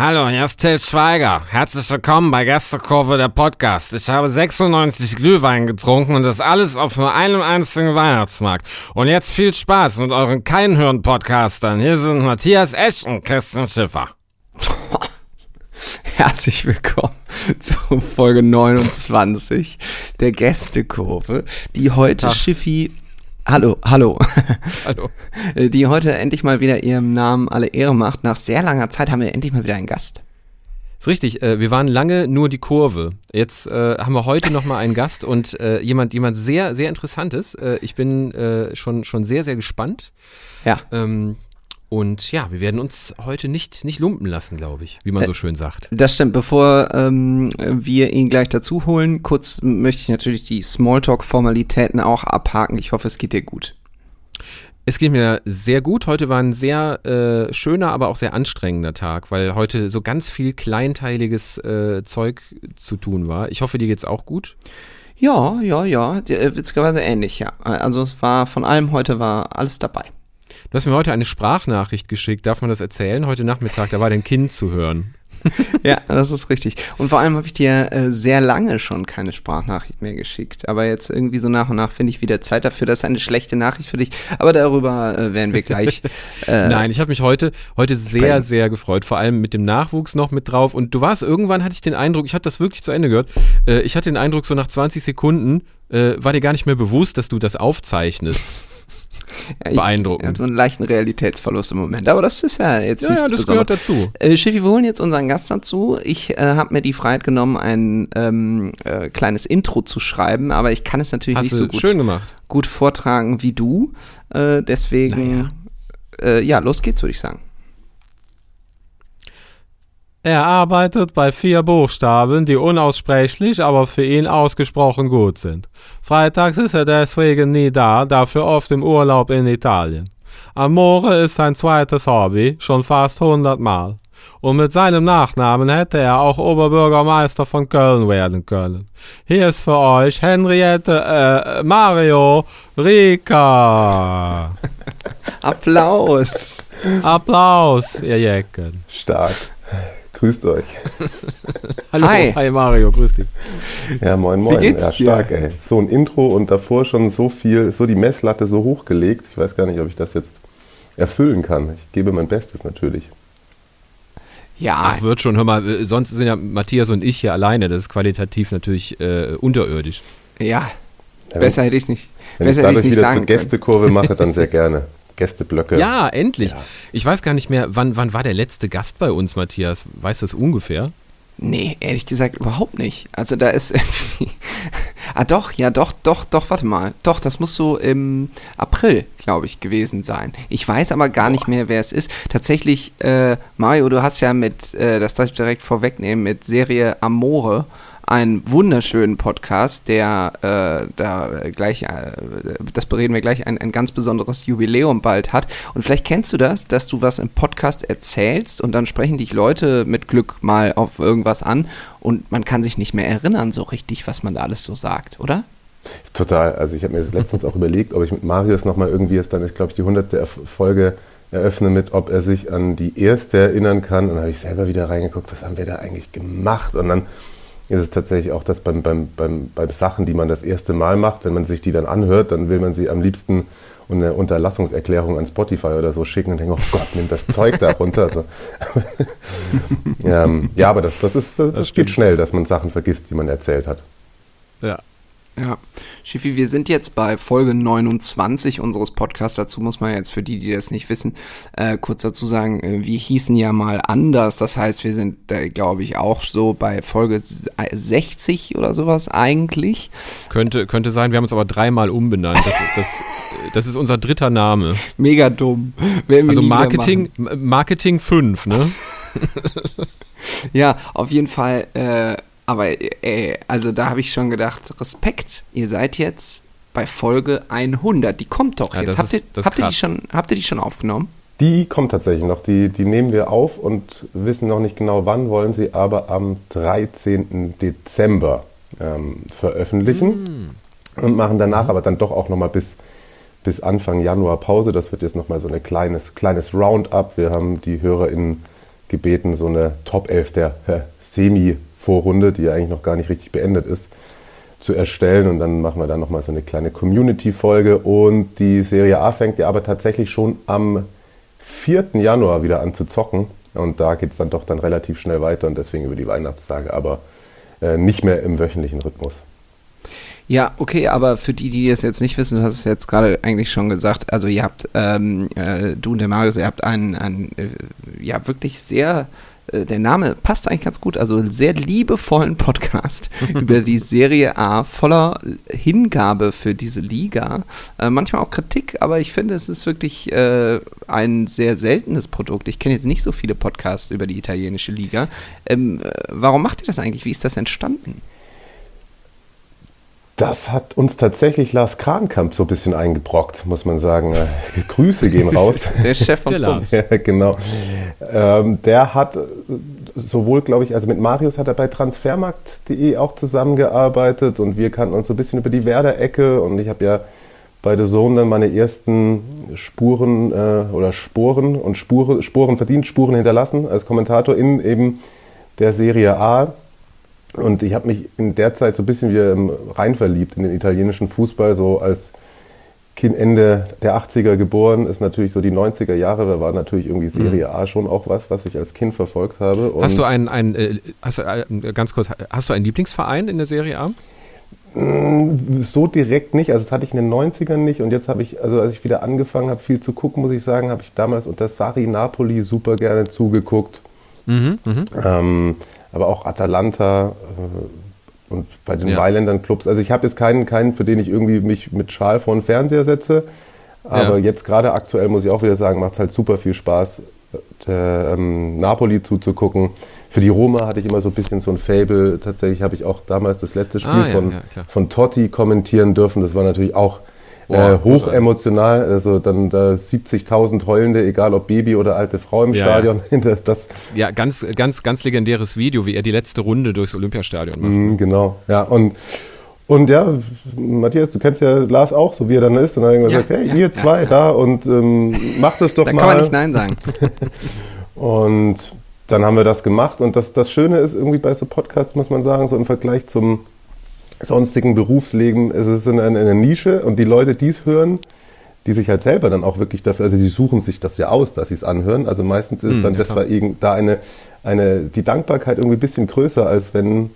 Hallo, hier ist Till Schweiger. Herzlich willkommen bei Gästekurve der Podcast. Ich habe 96 Glühwein getrunken und das alles auf nur einem einzigen Weihnachtsmarkt. Und jetzt viel Spaß mit euren Keinhören-Podcastern. Hier sind Matthias Esch und Christian Schiffer. Herzlich willkommen zu Folge 29 der Gästekurve, die heute Ach. Schiffi Hallo, hallo. Hallo. Die heute endlich mal wieder ihrem Namen alle Ehre macht. Nach sehr langer Zeit haben wir endlich mal wieder einen Gast. Ist richtig, äh, wir waren lange nur die Kurve. Jetzt äh, haben wir heute nochmal einen Gast und äh, jemand, jemand sehr, sehr interessantes. Äh, ich bin äh, schon, schon sehr, sehr gespannt. Ja. Ähm, und ja, wir werden uns heute nicht, nicht lumpen lassen, glaube ich, wie man so schön sagt. Das stimmt. Bevor ähm, wir ihn gleich dazu holen, kurz möchte ich natürlich die Smalltalk-Formalitäten auch abhaken. Ich hoffe, es geht dir gut. Es geht mir sehr gut. Heute war ein sehr äh, schöner, aber auch sehr anstrengender Tag, weil heute so ganz viel kleinteiliges äh, Zeug zu tun war. Ich hoffe, dir geht's auch gut. Ja, ja, ja. Äh, witzigerweise ähnlich, ja. Also es war von allem heute war alles dabei. Du hast mir heute eine Sprachnachricht geschickt. Darf man das erzählen? Heute Nachmittag, da war dein Kind zu hören. ja, das ist richtig. Und vor allem habe ich dir äh, sehr lange schon keine Sprachnachricht mehr geschickt. Aber jetzt irgendwie so nach und nach finde ich wieder Zeit dafür. Das ist eine schlechte Nachricht für dich. Aber darüber äh, werden wir gleich. Äh, Nein, ich habe mich heute, heute sehr, sprechen. sehr gefreut. Vor allem mit dem Nachwuchs noch mit drauf. Und du warst irgendwann, hatte ich den Eindruck, ich habe das wirklich zu Ende gehört. Äh, ich hatte den Eindruck, so nach 20 Sekunden äh, war dir gar nicht mehr bewusst, dass du das aufzeichnest. Beeindruckend. Ich so einen leichten Realitätsverlust im Moment. Aber das ist ja jetzt ja, nichts ja, das gehört dazu. Äh, Schiffi, wir holen jetzt unseren Gast dazu. Ich äh, habe mir die Freiheit genommen, ein ähm, äh, kleines Intro zu schreiben, aber ich kann es natürlich Hast nicht so gut, gut, vortragen wie du. Äh, deswegen, naja. Äh, ja, los geht's, würde ich sagen. Er arbeitet bei vier Buchstaben, die unaussprechlich, aber für ihn ausgesprochen gut sind. Freitags ist er deswegen nie da, dafür oft im Urlaub in Italien. Amore ist sein zweites Hobby, schon fast hundertmal. Und mit seinem Nachnamen hätte er auch Oberbürgermeister von Köln werden können. Hier ist für euch Henriette, äh, Mario Rika. Applaus. Applaus, ihr Jecken. Stark. Grüßt euch. Hallo, hi. hi Mario, grüß dich. Ja, moin, moin. ja, stark, dir? ey. So ein Intro und davor schon so viel, so die Messlatte so hochgelegt. Ich weiß gar nicht, ob ich das jetzt erfüllen kann. Ich gebe mein Bestes natürlich. Ja. Ach, wird schon. Hör mal, sonst sind ja Matthias und ich hier alleine. Das ist qualitativ natürlich äh, unterirdisch. Ja. ja besser hätte ich es nicht. Wenn besser ich dadurch wieder zur Gästekurve mache, dann sehr gerne. Gästeblöcke. Ja, endlich. Ja. Ich weiß gar nicht mehr, wann, wann war der letzte Gast bei uns, Matthias? Weißt du es ungefähr? Nee, ehrlich gesagt überhaupt nicht. Also da ist irgendwie. ah doch, ja doch, doch, doch, warte mal. Doch, das muss so im April, glaube ich, gewesen sein. Ich weiß aber gar Boah. nicht mehr, wer es ist. Tatsächlich, äh, Mario, du hast ja mit, äh, das darf ich direkt vorwegnehmen, mit Serie Amore einen wunderschönen Podcast, der äh, da gleich, äh, das bereden wir gleich, ein, ein ganz besonderes Jubiläum bald hat. Und vielleicht kennst du das, dass du was im Podcast erzählst und dann sprechen dich Leute mit Glück mal auf irgendwas an und man kann sich nicht mehr erinnern so richtig, was man da alles so sagt, oder? Total. Also ich habe mir letztens auch überlegt, ob ich mit Marius nochmal irgendwie ist dann ist, glaube ich, die hundertste Folge eröffne mit, ob er sich an die erste erinnern kann. Und dann habe ich selber wieder reingeguckt, was haben wir da eigentlich gemacht? Und dann ist es tatsächlich auch, dass beim, beim, beim, bei Sachen, die man das erste Mal macht, wenn man sich die dann anhört, dann will man sie am liebsten eine Unterlassungserklärung an Spotify oder so schicken und denkt, oh Gott, nimm das Zeug da runter. Also, ähm, ja, aber das, das, ist, das, das geht schnell, dass man Sachen vergisst, die man erzählt hat. Ja. Ja, Schiffi, wir sind jetzt bei Folge 29 unseres Podcasts. Dazu muss man jetzt für die, die das nicht wissen, äh, kurz dazu sagen, äh, wir hießen ja mal anders. Das heißt, wir sind, äh, glaube ich, auch so bei Folge 60 oder sowas eigentlich. Könnte, könnte sein, wir haben uns aber dreimal umbenannt. Das, das, das ist unser dritter Name. Mega dumm. Also Marketing, Marketing 5, ne? ja, auf jeden Fall äh, aber ey, also da habe ich schon gedacht, Respekt, ihr seid jetzt bei Folge 100. Die kommt doch ja, jetzt. Habt, ist, ihr, habt, ihr die schon, habt ihr die schon aufgenommen? Die kommt tatsächlich noch. Die, die nehmen wir auf und wissen noch nicht genau wann, wollen sie aber am 13. Dezember ähm, veröffentlichen mm. und machen danach aber dann doch auch nochmal bis, bis Anfang Januar Pause. Das wird jetzt nochmal so ein kleines, kleines Roundup. Wir haben die HörerInnen gebeten, so eine Top 11 der Semi-Vorrunde, die ja eigentlich noch gar nicht richtig beendet ist, zu erstellen. Und dann machen wir da nochmal so eine kleine Community-Folge. Und die Serie A fängt ja aber tatsächlich schon am 4. Januar wieder an zu zocken. Und da geht es dann doch dann relativ schnell weiter und deswegen über die Weihnachtstage, aber äh, nicht mehr im wöchentlichen Rhythmus. Ja, okay, aber für die, die das jetzt nicht wissen, du hast es jetzt gerade eigentlich schon gesagt, also ihr habt, ähm, äh, du und der Marius, ihr habt einen, einen äh, ja, wirklich sehr äh, der Name passt eigentlich ganz gut, also sehr liebevollen Podcast über die Serie A, voller Hingabe für diese Liga. Äh, manchmal auch Kritik, aber ich finde, es ist wirklich äh, ein sehr seltenes Produkt. Ich kenne jetzt nicht so viele Podcasts über die italienische Liga. Ähm, äh, warum macht ihr das eigentlich? Wie ist das entstanden? Das hat uns tatsächlich Lars Krankamp so ein bisschen eingebrockt, muss man sagen. Äh, Grüße gehen raus. der Chef von der Lars. Ja, genau. Ähm, der hat sowohl, glaube ich, also mit Marius hat er bei transfermarkt.de auch zusammengearbeitet und wir kannten uns so ein bisschen über die Werder-Ecke und ich habe ja bei The Zone dann meine ersten Spuren äh, oder Sporen und Spure, Sporen verdient, Spuren hinterlassen als Kommentator in eben der Serie A und ich habe mich in der Zeit so ein bisschen wieder rein verliebt in den italienischen Fußball, so als Kind Ende der 80er geboren, ist natürlich so die 90er Jahre, da war natürlich irgendwie Serie mhm. A schon auch was, was ich als Kind verfolgt habe. Und hast du einen, ein, äh, hast du, äh, ganz kurz, hast du einen Lieblingsverein in der Serie A? Mm, so direkt nicht, also das hatte ich in den 90ern nicht und jetzt habe ich, also als ich wieder angefangen habe, viel zu gucken, muss ich sagen, habe ich damals unter Sari Napoli super gerne zugeguckt. Mhm, mh. ähm, aber auch Atalanta äh, und bei den ja. Mailändern Clubs. Also ich habe jetzt keinen, keinen, für den ich irgendwie mich mit Schal vor den Fernseher setze. Aber ja. jetzt gerade aktuell muss ich auch wieder sagen, macht es halt super viel Spaß, der, ähm, Napoli zuzugucken. Für die Roma hatte ich immer so ein bisschen so ein Fable. Tatsächlich habe ich auch damals das letzte Spiel ah, ja, von, von Totti kommentieren dürfen. Das war natürlich auch äh, hoch emotional. Also dann da 70.000 Heulende, egal ob Baby oder alte Frau im ja, Stadion. Ja. Das, ja, ganz, ganz, ganz legendäres Video, wie er die letzte Runde durchs Olympiastadion macht. Mm, genau, ja. Und, und ja, Matthias, du kennst ja Lars auch, so wie er dann ist. Und dann hat er ja, gesagt, hey, ihr zwei da und ähm, macht es doch da mal. Da kann man nicht Nein sagen. und dann haben wir das gemacht. Und das, das Schöne ist irgendwie bei so Podcasts, muss man sagen, so im Vergleich zum sonstigen Berufsleben es ist es in einer Nische und die Leute, die es hören, die sich halt selber dann auch wirklich dafür, also die suchen sich das ja aus, dass sie es anhören. Also meistens ist hm, dann, ja, das war da eine, eine, die Dankbarkeit irgendwie ein bisschen größer, als wenn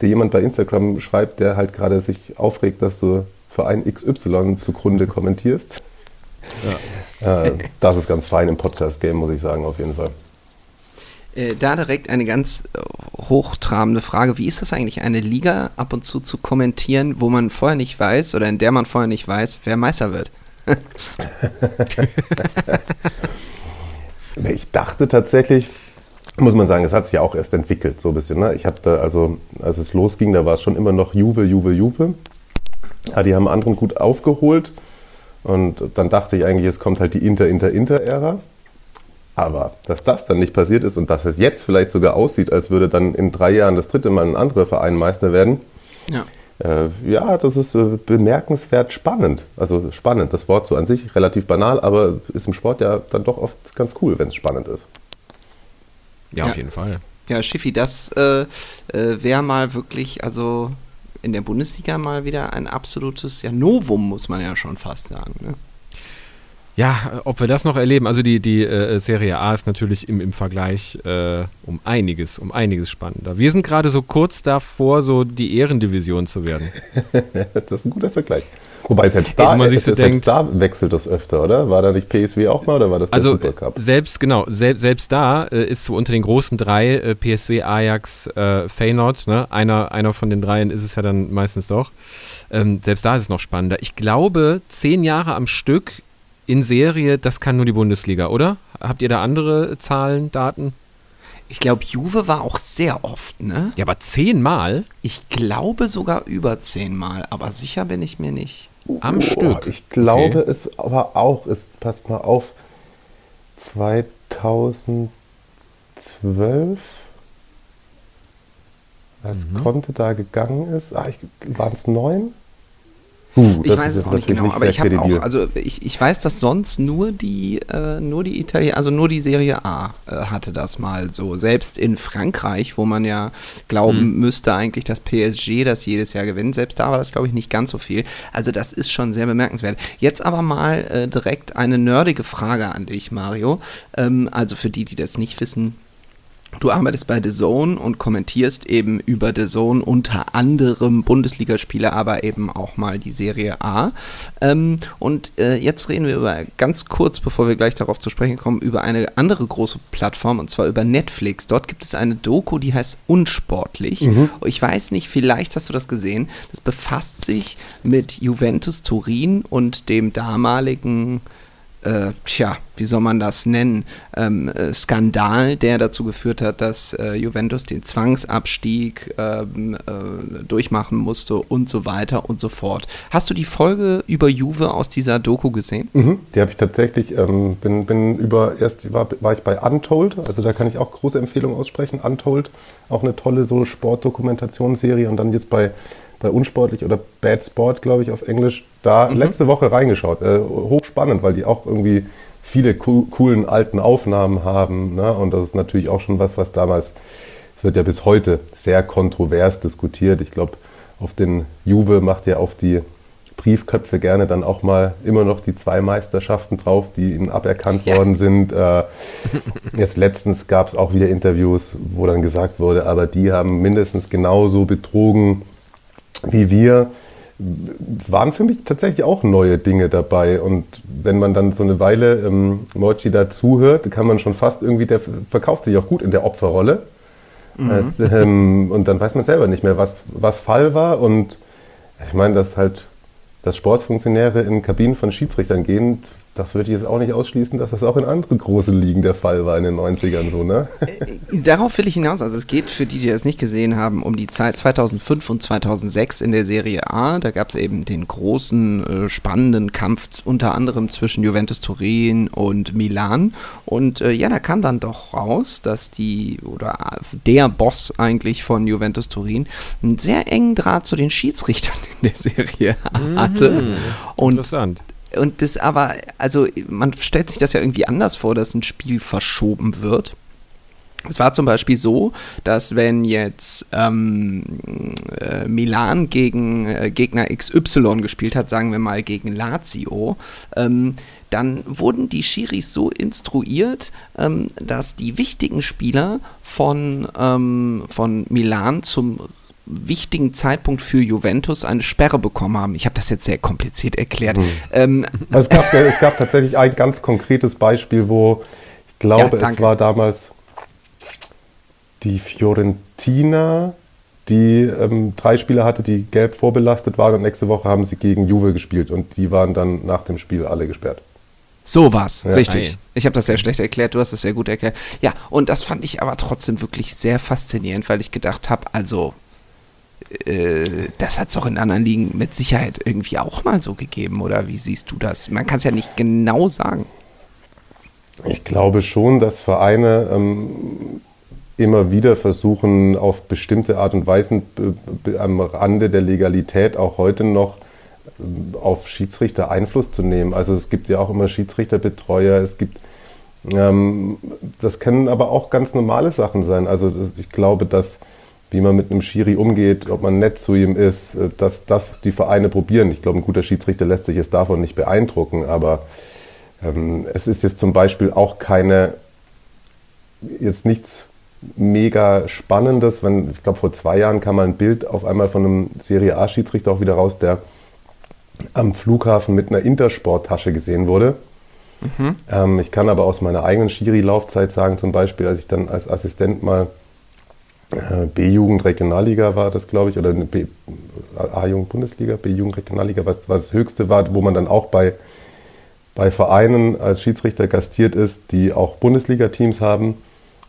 dir jemand bei Instagram schreibt, der halt gerade sich aufregt, dass du Verein XY zugrunde kommentierst. Ja. Äh, das ist ganz fein im Podcast-Game, muss ich sagen, auf jeden Fall. Äh, da direkt eine ganz äh, hochtrabende Frage. Wie ist das eigentlich, eine Liga ab und zu zu kommentieren, wo man vorher nicht weiß oder in der man vorher nicht weiß, wer Meister wird? ich dachte tatsächlich, muss man sagen, es hat sich ja auch erst entwickelt, so ein bisschen. Ne? Ich da, also als es losging, da war es schon immer noch Juve, Juve, Juve. Ja, die haben anderen gut aufgeholt. Und dann dachte ich eigentlich, es kommt halt die Inter, Inter, Inter-Ära. Aber dass das dann nicht passiert ist und dass es jetzt vielleicht sogar aussieht, als würde dann in drei Jahren das dritte Mal ein anderer Verein Meister werden, ja, äh, ja das ist äh, bemerkenswert spannend. Also spannend, das Wort so an sich relativ banal, aber ist im Sport ja dann doch oft ganz cool, wenn es spannend ist. Ja, ja, auf jeden Fall. Ja, Schiffi, das äh, äh, wäre mal wirklich, also in der Bundesliga mal wieder ein absolutes ja, Novum, muss man ja schon fast sagen. Ne? Ja, ob wir das noch erleben. Also die, die äh, Serie A ist natürlich im, im Vergleich äh, um einiges, um einiges spannender. Wir sind gerade so kurz davor, so die Ehrendivision zu werden. das ist ein guter Vergleich. Wobei selbst da, man sich so selbst denkt, da wechselt das öfter, oder? War da nicht PSW auch mal oder war das der also, Supercup? Selbst, genau, selbst, selbst da äh, ist so unter den großen drei äh, PSW, Ajax, äh, Feyenoord, ne? einer, einer von den dreien ist es ja dann meistens doch. Ähm, selbst da ist es noch spannender. Ich glaube, zehn Jahre am Stück in Serie, das kann nur die Bundesliga, oder? Habt ihr da andere Zahlen, Daten? Ich glaube, Juve war auch sehr oft, ne? Ja, aber zehnmal? Ich glaube sogar über zehnmal, aber sicher bin ich mir nicht. Am oh, Stück. Ich glaube okay. es aber auch, ist, passt mal auf, 2012, als mhm. Conte da gegangen ist, ah, waren es neun? Uh, ich weiß es auch nicht genau, aber ich habe auch, also ich, ich weiß, dass sonst nur die, äh, nur die Italien, also nur die Serie A äh, hatte das mal so. Selbst in Frankreich, wo man ja glauben hm. müsste eigentlich, dass PSG das jedes Jahr gewinnt, selbst da war das, glaube ich, nicht ganz so viel. Also das ist schon sehr bemerkenswert. Jetzt aber mal äh, direkt eine nerdige Frage an dich, Mario. Ähm, also für die, die das nicht wissen, Du arbeitest bei The Zone und kommentierst eben über The Zone unter anderem Bundesligaspiele, aber eben auch mal die Serie A. Ähm, und äh, jetzt reden wir über ganz kurz, bevor wir gleich darauf zu sprechen kommen, über eine andere große Plattform und zwar über Netflix. Dort gibt es eine Doku, die heißt Unsportlich. Mhm. Ich weiß nicht, vielleicht hast du das gesehen. Das befasst sich mit Juventus Turin und dem damaligen äh, tja, wie soll man das nennen, ähm, äh, Skandal, der dazu geführt hat, dass äh, Juventus den Zwangsabstieg ähm, äh, durchmachen musste und so weiter und so fort. Hast du die Folge über Juve aus dieser Doku gesehen? Mhm, die habe ich tatsächlich, ähm, bin, bin über, erst war, war ich bei Untold, also da kann ich auch große Empfehlungen aussprechen. Untold, auch eine tolle so Sportdokumentationsserie und dann jetzt bei bei Unsportlich oder Bad Sport, glaube ich, auf Englisch, da mhm. letzte Woche reingeschaut. Äh, hochspannend, weil die auch irgendwie viele co coolen alten Aufnahmen haben. Ne? Und das ist natürlich auch schon was, was damals, es wird ja bis heute sehr kontrovers diskutiert. Ich glaube, auf den Juve macht ja auf die Briefköpfe gerne dann auch mal immer noch die zwei Meisterschaften drauf, die ihnen aberkannt ja. worden sind. Äh, jetzt letztens gab es auch wieder Interviews, wo dann gesagt wurde, aber die haben mindestens genauso betrogen wie wir, waren für mich tatsächlich auch neue Dinge dabei. Und wenn man dann so eine Weile ähm, Mochi da zuhört, kann man schon fast irgendwie, der verkauft sich auch gut in der Opferrolle. Mhm. Heißt, ähm, und dann weiß man selber nicht mehr, was, was Fall war. Und ich meine, dass halt, dass Sportsfunktionäre in Kabinen von Schiedsrichtern gehen, das würde ich jetzt auch nicht ausschließen, dass das auch in anderen großen Ligen der Fall war in den 90ern so, ne? Äh, darauf will ich hinaus. Also es geht für die, die das nicht gesehen haben, um die Zeit 2005 und 2006 in der Serie A. Da gab es eben den großen, äh, spannenden Kampf unter anderem zwischen Juventus Turin und Milan. Und äh, ja, da kam dann doch raus, dass die, oder der Boss eigentlich von Juventus Turin, einen sehr engen Draht zu den Schiedsrichtern in der Serie A hatte. Mhm, und interessant und das aber, also man stellt sich das ja irgendwie anders vor, dass ein Spiel verschoben wird. Es war zum Beispiel so, dass wenn jetzt ähm, äh, Milan gegen äh, Gegner XY gespielt hat, sagen wir mal gegen Lazio, ähm, dann wurden die Schiris so instruiert, ähm, dass die wichtigen Spieler von, ähm, von Milan zum wichtigen Zeitpunkt für Juventus eine Sperre bekommen haben. Ich habe das jetzt sehr kompliziert erklärt. Mhm. Ähm, es, gab, es gab tatsächlich ein ganz konkretes Beispiel, wo ich glaube, ja, es war damals die Fiorentina, die ähm, drei Spieler hatte, die gelb vorbelastet waren und nächste Woche haben sie gegen Juve gespielt und die waren dann nach dem Spiel alle gesperrt. So war's, ja. richtig. Ich habe das sehr schlecht erklärt, du hast es sehr gut erklärt. Ja, und das fand ich aber trotzdem wirklich sehr faszinierend, weil ich gedacht habe, also äh, das hat es auch in anderen Ligen mit Sicherheit irgendwie auch mal so gegeben, oder wie siehst du das? Man kann es ja nicht genau sagen. Ich glaube schon, dass Vereine ähm, immer wieder versuchen, auf bestimmte Art und Weise am Rande der Legalität auch heute noch äh, auf Schiedsrichter Einfluss zu nehmen. Also es gibt ja auch immer Schiedsrichterbetreuer, es gibt ähm, das können aber auch ganz normale Sachen sein. Also ich glaube, dass wie man mit einem Schiri umgeht, ob man nett zu ihm ist, äh, dass das die Vereine probieren. Ich glaube, ein guter Schiedsrichter lässt sich jetzt davon nicht beeindrucken, aber ähm, es ist jetzt zum Beispiel auch keine, jetzt nichts mega Spannendes, wenn, ich glaube, vor zwei Jahren kam mal ein Bild auf einmal von einem Serie A-Schiedsrichter auch wieder raus, der am Flughafen mit einer Intersport-Tasche gesehen wurde. Mhm. Ähm, ich kann aber aus meiner eigenen Schiri-Laufzeit sagen, zum Beispiel, als ich dann als Assistent mal B-Jugend Regionalliga war das, glaube ich, oder A-Jugend Bundesliga, B-Jugend Regionalliga, was, was das höchste war, wo man dann auch bei, bei Vereinen als Schiedsrichter gastiert ist, die auch Bundesliga-Teams haben.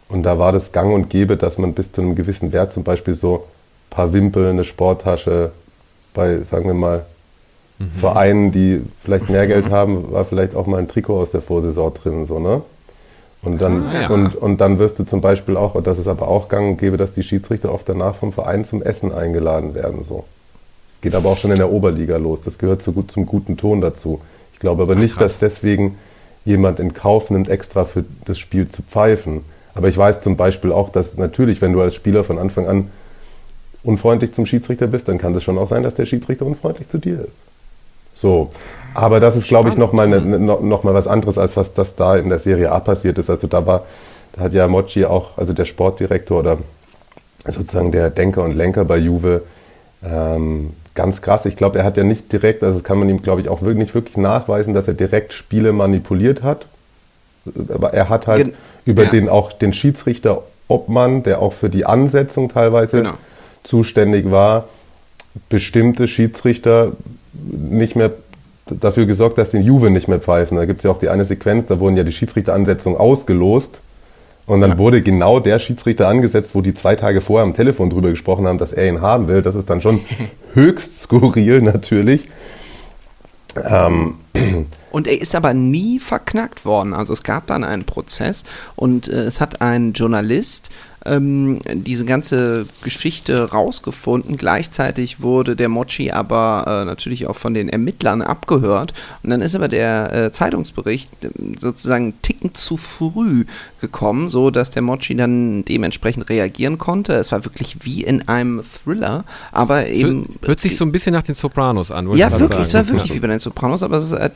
Und da war das gang und gäbe, dass man bis zu einem gewissen Wert zum Beispiel so ein paar Wimpel, eine Sporttasche bei, sagen wir mal, mhm. Vereinen, die vielleicht mehr Geld haben, war vielleicht auch mal ein Trikot aus der Vorsaison drin, so, ne? Und dann, ah, ja. und, und dann wirst du zum Beispiel auch, und das ist aber auch gang und gäbe, dass die Schiedsrichter oft danach vom Verein zum Essen eingeladen werden. So. Es geht aber auch schon in der Oberliga los. Das gehört zu gut, zum guten Ton dazu. Ich glaube aber nicht, Ach, dass deswegen jemand in Kauf nimmt, extra für das Spiel zu pfeifen. Aber ich weiß zum Beispiel auch, dass natürlich, wenn du als Spieler von Anfang an unfreundlich zum Schiedsrichter bist, dann kann es schon auch sein, dass der Schiedsrichter unfreundlich zu dir ist. So. Aber das ist, glaube ich, nochmal ne, noch mal was anderes, als was das da in der Serie A passiert ist. Also da war, da hat ja Mochi auch, also der Sportdirektor oder sozusagen der Denker und Lenker bei Juve, ähm, ganz krass. Ich glaube, er hat ja nicht direkt, also das kann man ihm, glaube ich, auch wirklich, nicht wirklich nachweisen, dass er direkt Spiele manipuliert hat. Aber er hat halt Gen über ja. den auch den Schiedsrichter Obmann, der auch für die Ansetzung teilweise genau. zuständig war, bestimmte Schiedsrichter nicht mehr dafür gesorgt, dass den Juve nicht mehr pfeifen. Da gibt es ja auch die eine Sequenz, da wurden ja die Schiedsrichteransetzungen ausgelost. Und dann ja. wurde genau der Schiedsrichter angesetzt, wo die zwei Tage vorher am Telefon drüber gesprochen haben, dass er ihn haben will. Das ist dann schon höchst skurril natürlich. Ähm. Und er ist aber nie verknackt worden. Also es gab dann einen Prozess und äh, es hat ein Journalist ähm, diese ganze Geschichte rausgefunden. Gleichzeitig wurde der Mochi aber äh, natürlich auch von den Ermittlern abgehört. Und dann ist aber der äh, Zeitungsbericht äh, sozusagen einen Ticken zu früh gekommen, so dass der Mochi dann dementsprechend reagieren konnte. Es war wirklich wie in einem Thriller, aber eben. Hört sich so ein bisschen nach den Sopranos an, Ja, wirklich, sagen. es war wirklich ja. wie bei den Sopranos, aber es ist äh,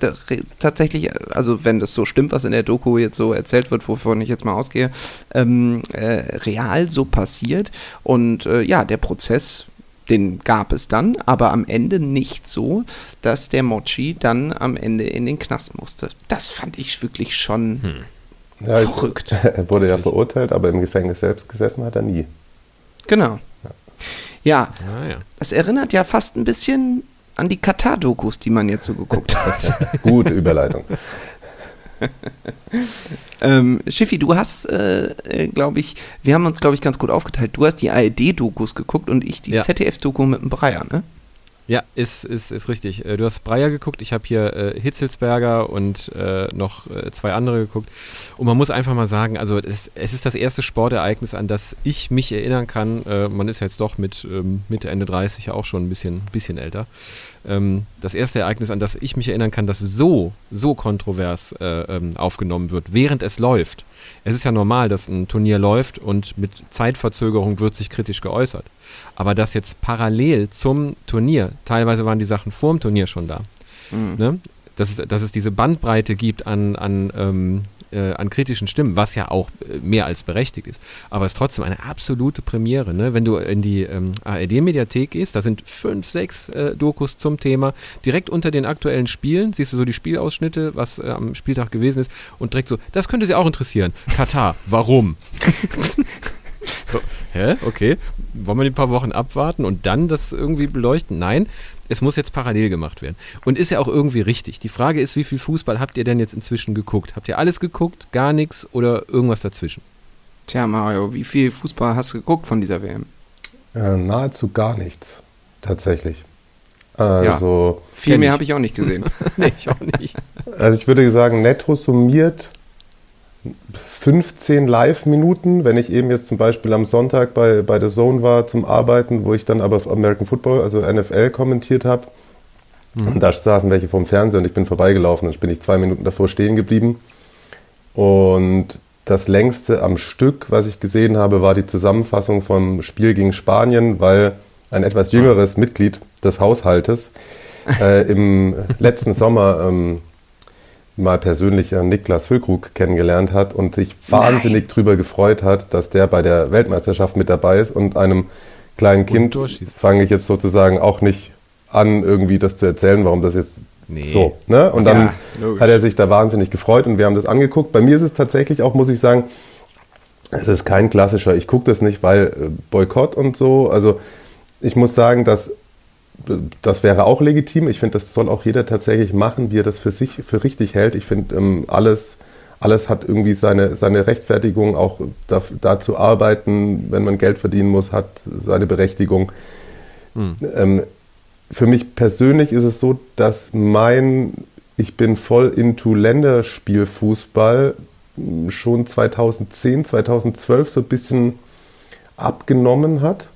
tatsächlich, also wenn das so stimmt, was in der Doku jetzt so erzählt wird, wovon ich jetzt mal ausgehe, ähm, äh, real so passiert. Und äh, ja, der Prozess den gab es dann, aber am Ende nicht so, dass der Mochi dann am Ende in den Knast musste. Das fand ich wirklich schon hm. Ja, Verrückt. Er wurde ja verurteilt, aber im Gefängnis selbst gesessen hat er nie. Genau. Ja, ja, ah, ja. das erinnert ja fast ein bisschen an die Katar-Dokus, die man jetzt so geguckt hat. Gute Überleitung. ähm, Schiffi, du hast, äh, äh glaube ich, wir haben uns, glaube ich, ganz gut aufgeteilt. Du hast die ARD-Dokus geguckt und ich die ja. ZDF-Doku mit dem Breyer, ne? Ja, ist, ist, ist richtig. Äh, du hast Breyer geguckt, ich habe hier äh, Hitzelsberger und äh, noch äh, zwei andere geguckt. Und man muss einfach mal sagen, also es, es, ist das erste Sportereignis, an das ich mich erinnern kann. Äh, man ist jetzt doch mit ähm, Mitte, Ende 30 ja auch schon ein bisschen, bisschen älter. Ähm, das erste Ereignis, an das ich mich erinnern kann, das so, so kontrovers äh, ähm, aufgenommen wird, während es läuft. Es ist ja normal, dass ein Turnier läuft und mit Zeitverzögerung wird sich kritisch geäußert. Aber dass jetzt parallel zum Turnier, teilweise waren die Sachen vor dem Turnier schon da, mhm. ne? dass, es, dass es diese Bandbreite gibt an, an, ähm, äh, an kritischen Stimmen, was ja auch äh, mehr als berechtigt ist. Aber es ist trotzdem eine absolute Premiere. Ne? Wenn du in die ähm, ARD-Mediathek gehst, da sind fünf, sechs äh, Dokus zum Thema. Direkt unter den aktuellen Spielen siehst du so die Spielausschnitte, was äh, am Spieltag gewesen ist, und direkt so, das könnte sie auch interessieren. Katar, warum? So, hä? Okay. Wollen wir die paar Wochen abwarten und dann das irgendwie beleuchten? Nein, es muss jetzt parallel gemacht werden. Und ist ja auch irgendwie richtig. Die Frage ist, wie viel Fußball habt ihr denn jetzt inzwischen geguckt? Habt ihr alles geguckt, gar nichts oder irgendwas dazwischen? Tja, Mario, wie viel Fußball hast du geguckt von dieser WM? Äh, nahezu gar nichts, tatsächlich. Also, ja, viel mehr habe ich auch nicht gesehen. nee, ich auch nicht. Also ich würde sagen, netto summiert 15 Live-Minuten, wenn ich eben jetzt zum Beispiel am Sonntag bei, bei The Zone war zum Arbeiten, wo ich dann aber American Football, also NFL, kommentiert habe. Mhm. Und da saßen welche vorm Fernseher und ich bin vorbeigelaufen. Dann bin ich zwei Minuten davor stehen geblieben. Und das längste am Stück, was ich gesehen habe, war die Zusammenfassung vom Spiel gegen Spanien, weil ein etwas jüngeres Mitglied des Haushaltes äh, im letzten Sommer ähm, mal persönlich Niklas Füllkrug kennengelernt hat und sich wahnsinnig Nein. drüber gefreut hat, dass der bei der Weltmeisterschaft mit dabei ist und einem kleinen Kind fange ich jetzt sozusagen auch nicht an, irgendwie das zu erzählen, warum das jetzt nee. so. Ne? Und dann ja, hat er sich da wahnsinnig gefreut und wir haben das angeguckt. Bei mir ist es tatsächlich auch, muss ich sagen, es ist kein klassischer, ich gucke das nicht, weil äh, Boykott und so. Also ich muss sagen, dass das wäre auch legitim. Ich finde, das soll auch jeder tatsächlich machen, wie er das für sich für richtig hält. Ich finde, ähm, alles, alles hat irgendwie seine, seine Rechtfertigung, auch da, da, zu arbeiten, wenn man Geld verdienen muss, hat seine Berechtigung. Hm. Ähm, für mich persönlich ist es so, dass mein, ich bin voll into Länderspielfußball schon 2010, 2012 so ein bisschen abgenommen hat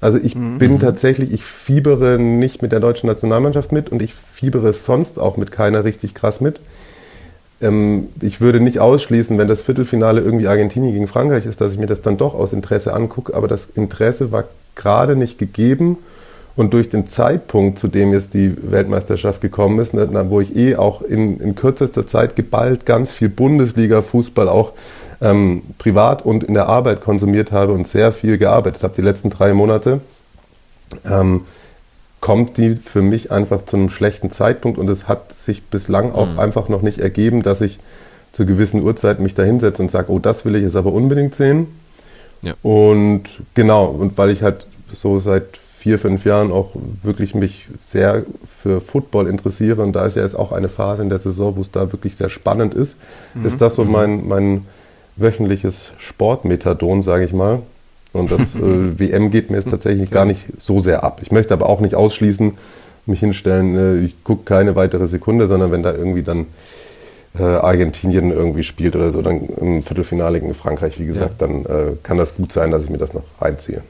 Also ich mhm. bin tatsächlich, ich fiebere nicht mit der deutschen Nationalmannschaft mit und ich fiebere sonst auch mit keiner richtig krass mit. Ähm, ich würde nicht ausschließen, wenn das Viertelfinale irgendwie Argentinien gegen Frankreich ist, dass ich mir das dann doch aus Interesse angucke, aber das Interesse war gerade nicht gegeben. Und durch den Zeitpunkt, zu dem jetzt die Weltmeisterschaft gekommen ist, ne, wo ich eh auch in, in kürzester Zeit geballt ganz viel Bundesliga-Fußball auch ähm, privat und in der Arbeit konsumiert habe und sehr viel gearbeitet habe die letzten drei Monate, ähm, kommt die für mich einfach zu einem schlechten Zeitpunkt und es hat sich bislang auch mhm. einfach noch nicht ergeben, dass ich zu gewissen Uhrzeiten mich da hinsetze und sage, oh, das will ich jetzt aber unbedingt sehen. Ja. Und genau, und weil ich halt so seit vier, fünf Jahren auch wirklich mich sehr für Football interessiere und da ist ja jetzt auch eine Phase in der Saison, wo es da wirklich sehr spannend ist, mhm. ist das so mhm. mein, mein wöchentliches Sportmethadon, sage ich mal. Und das äh, WM geht mir jetzt tatsächlich gar nicht so sehr ab. Ich möchte aber auch nicht ausschließen, mich hinstellen, äh, ich gucke keine weitere Sekunde, sondern wenn da irgendwie dann äh, Argentinien irgendwie spielt oder so, dann im Viertelfinale gegen Frankreich, wie gesagt, ja. dann äh, kann das gut sein, dass ich mir das noch reinziehe.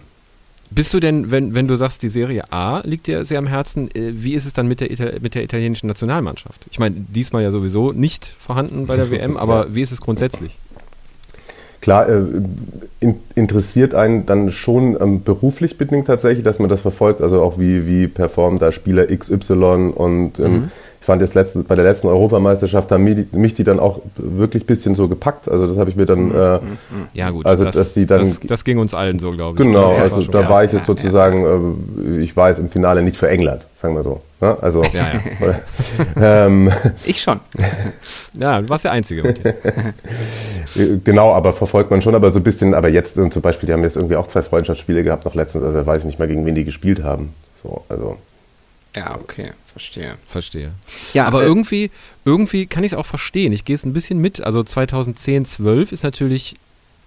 Bist du denn, wenn, wenn du sagst, die Serie A liegt dir sehr am Herzen, äh, wie ist es dann mit der, mit der italienischen Nationalmannschaft? Ich meine, diesmal ja sowieso nicht vorhanden bei der WM, aber wie ist es grundsätzlich? Klar, äh, in, interessiert einen dann schon ähm, beruflich bedingt tatsächlich, dass man das verfolgt, also auch wie, wie performt da Spieler XY und ähm, mhm. ich fand jetzt letzte, bei der letzten Europameisterschaft haben mich, mich die dann auch wirklich ein bisschen so gepack, also das habe ich mir dann... Mhm. Äh, ja gut, also das, dass die dann, das, das ging uns allen so, glaube ich. Genau, also da war ich jetzt sozusagen, äh, ich war jetzt im Finale nicht für England, sagen wir so. Ne? Also, ja, ja. ähm, ich schon. Ja, du warst der Einzige. genau, aber verfolgt man schon, aber so ein bisschen, aber jetzt zum Beispiel, die haben jetzt irgendwie auch zwei Freundschaftsspiele gehabt, noch letztens, also weiß ich nicht mal, gegen wen die gespielt haben. So, also. Ja, okay, verstehe. Verstehe. Ja, aber äh, irgendwie, irgendwie kann ich es auch verstehen. Ich gehe es ein bisschen mit. Also 2010, 12 ist natürlich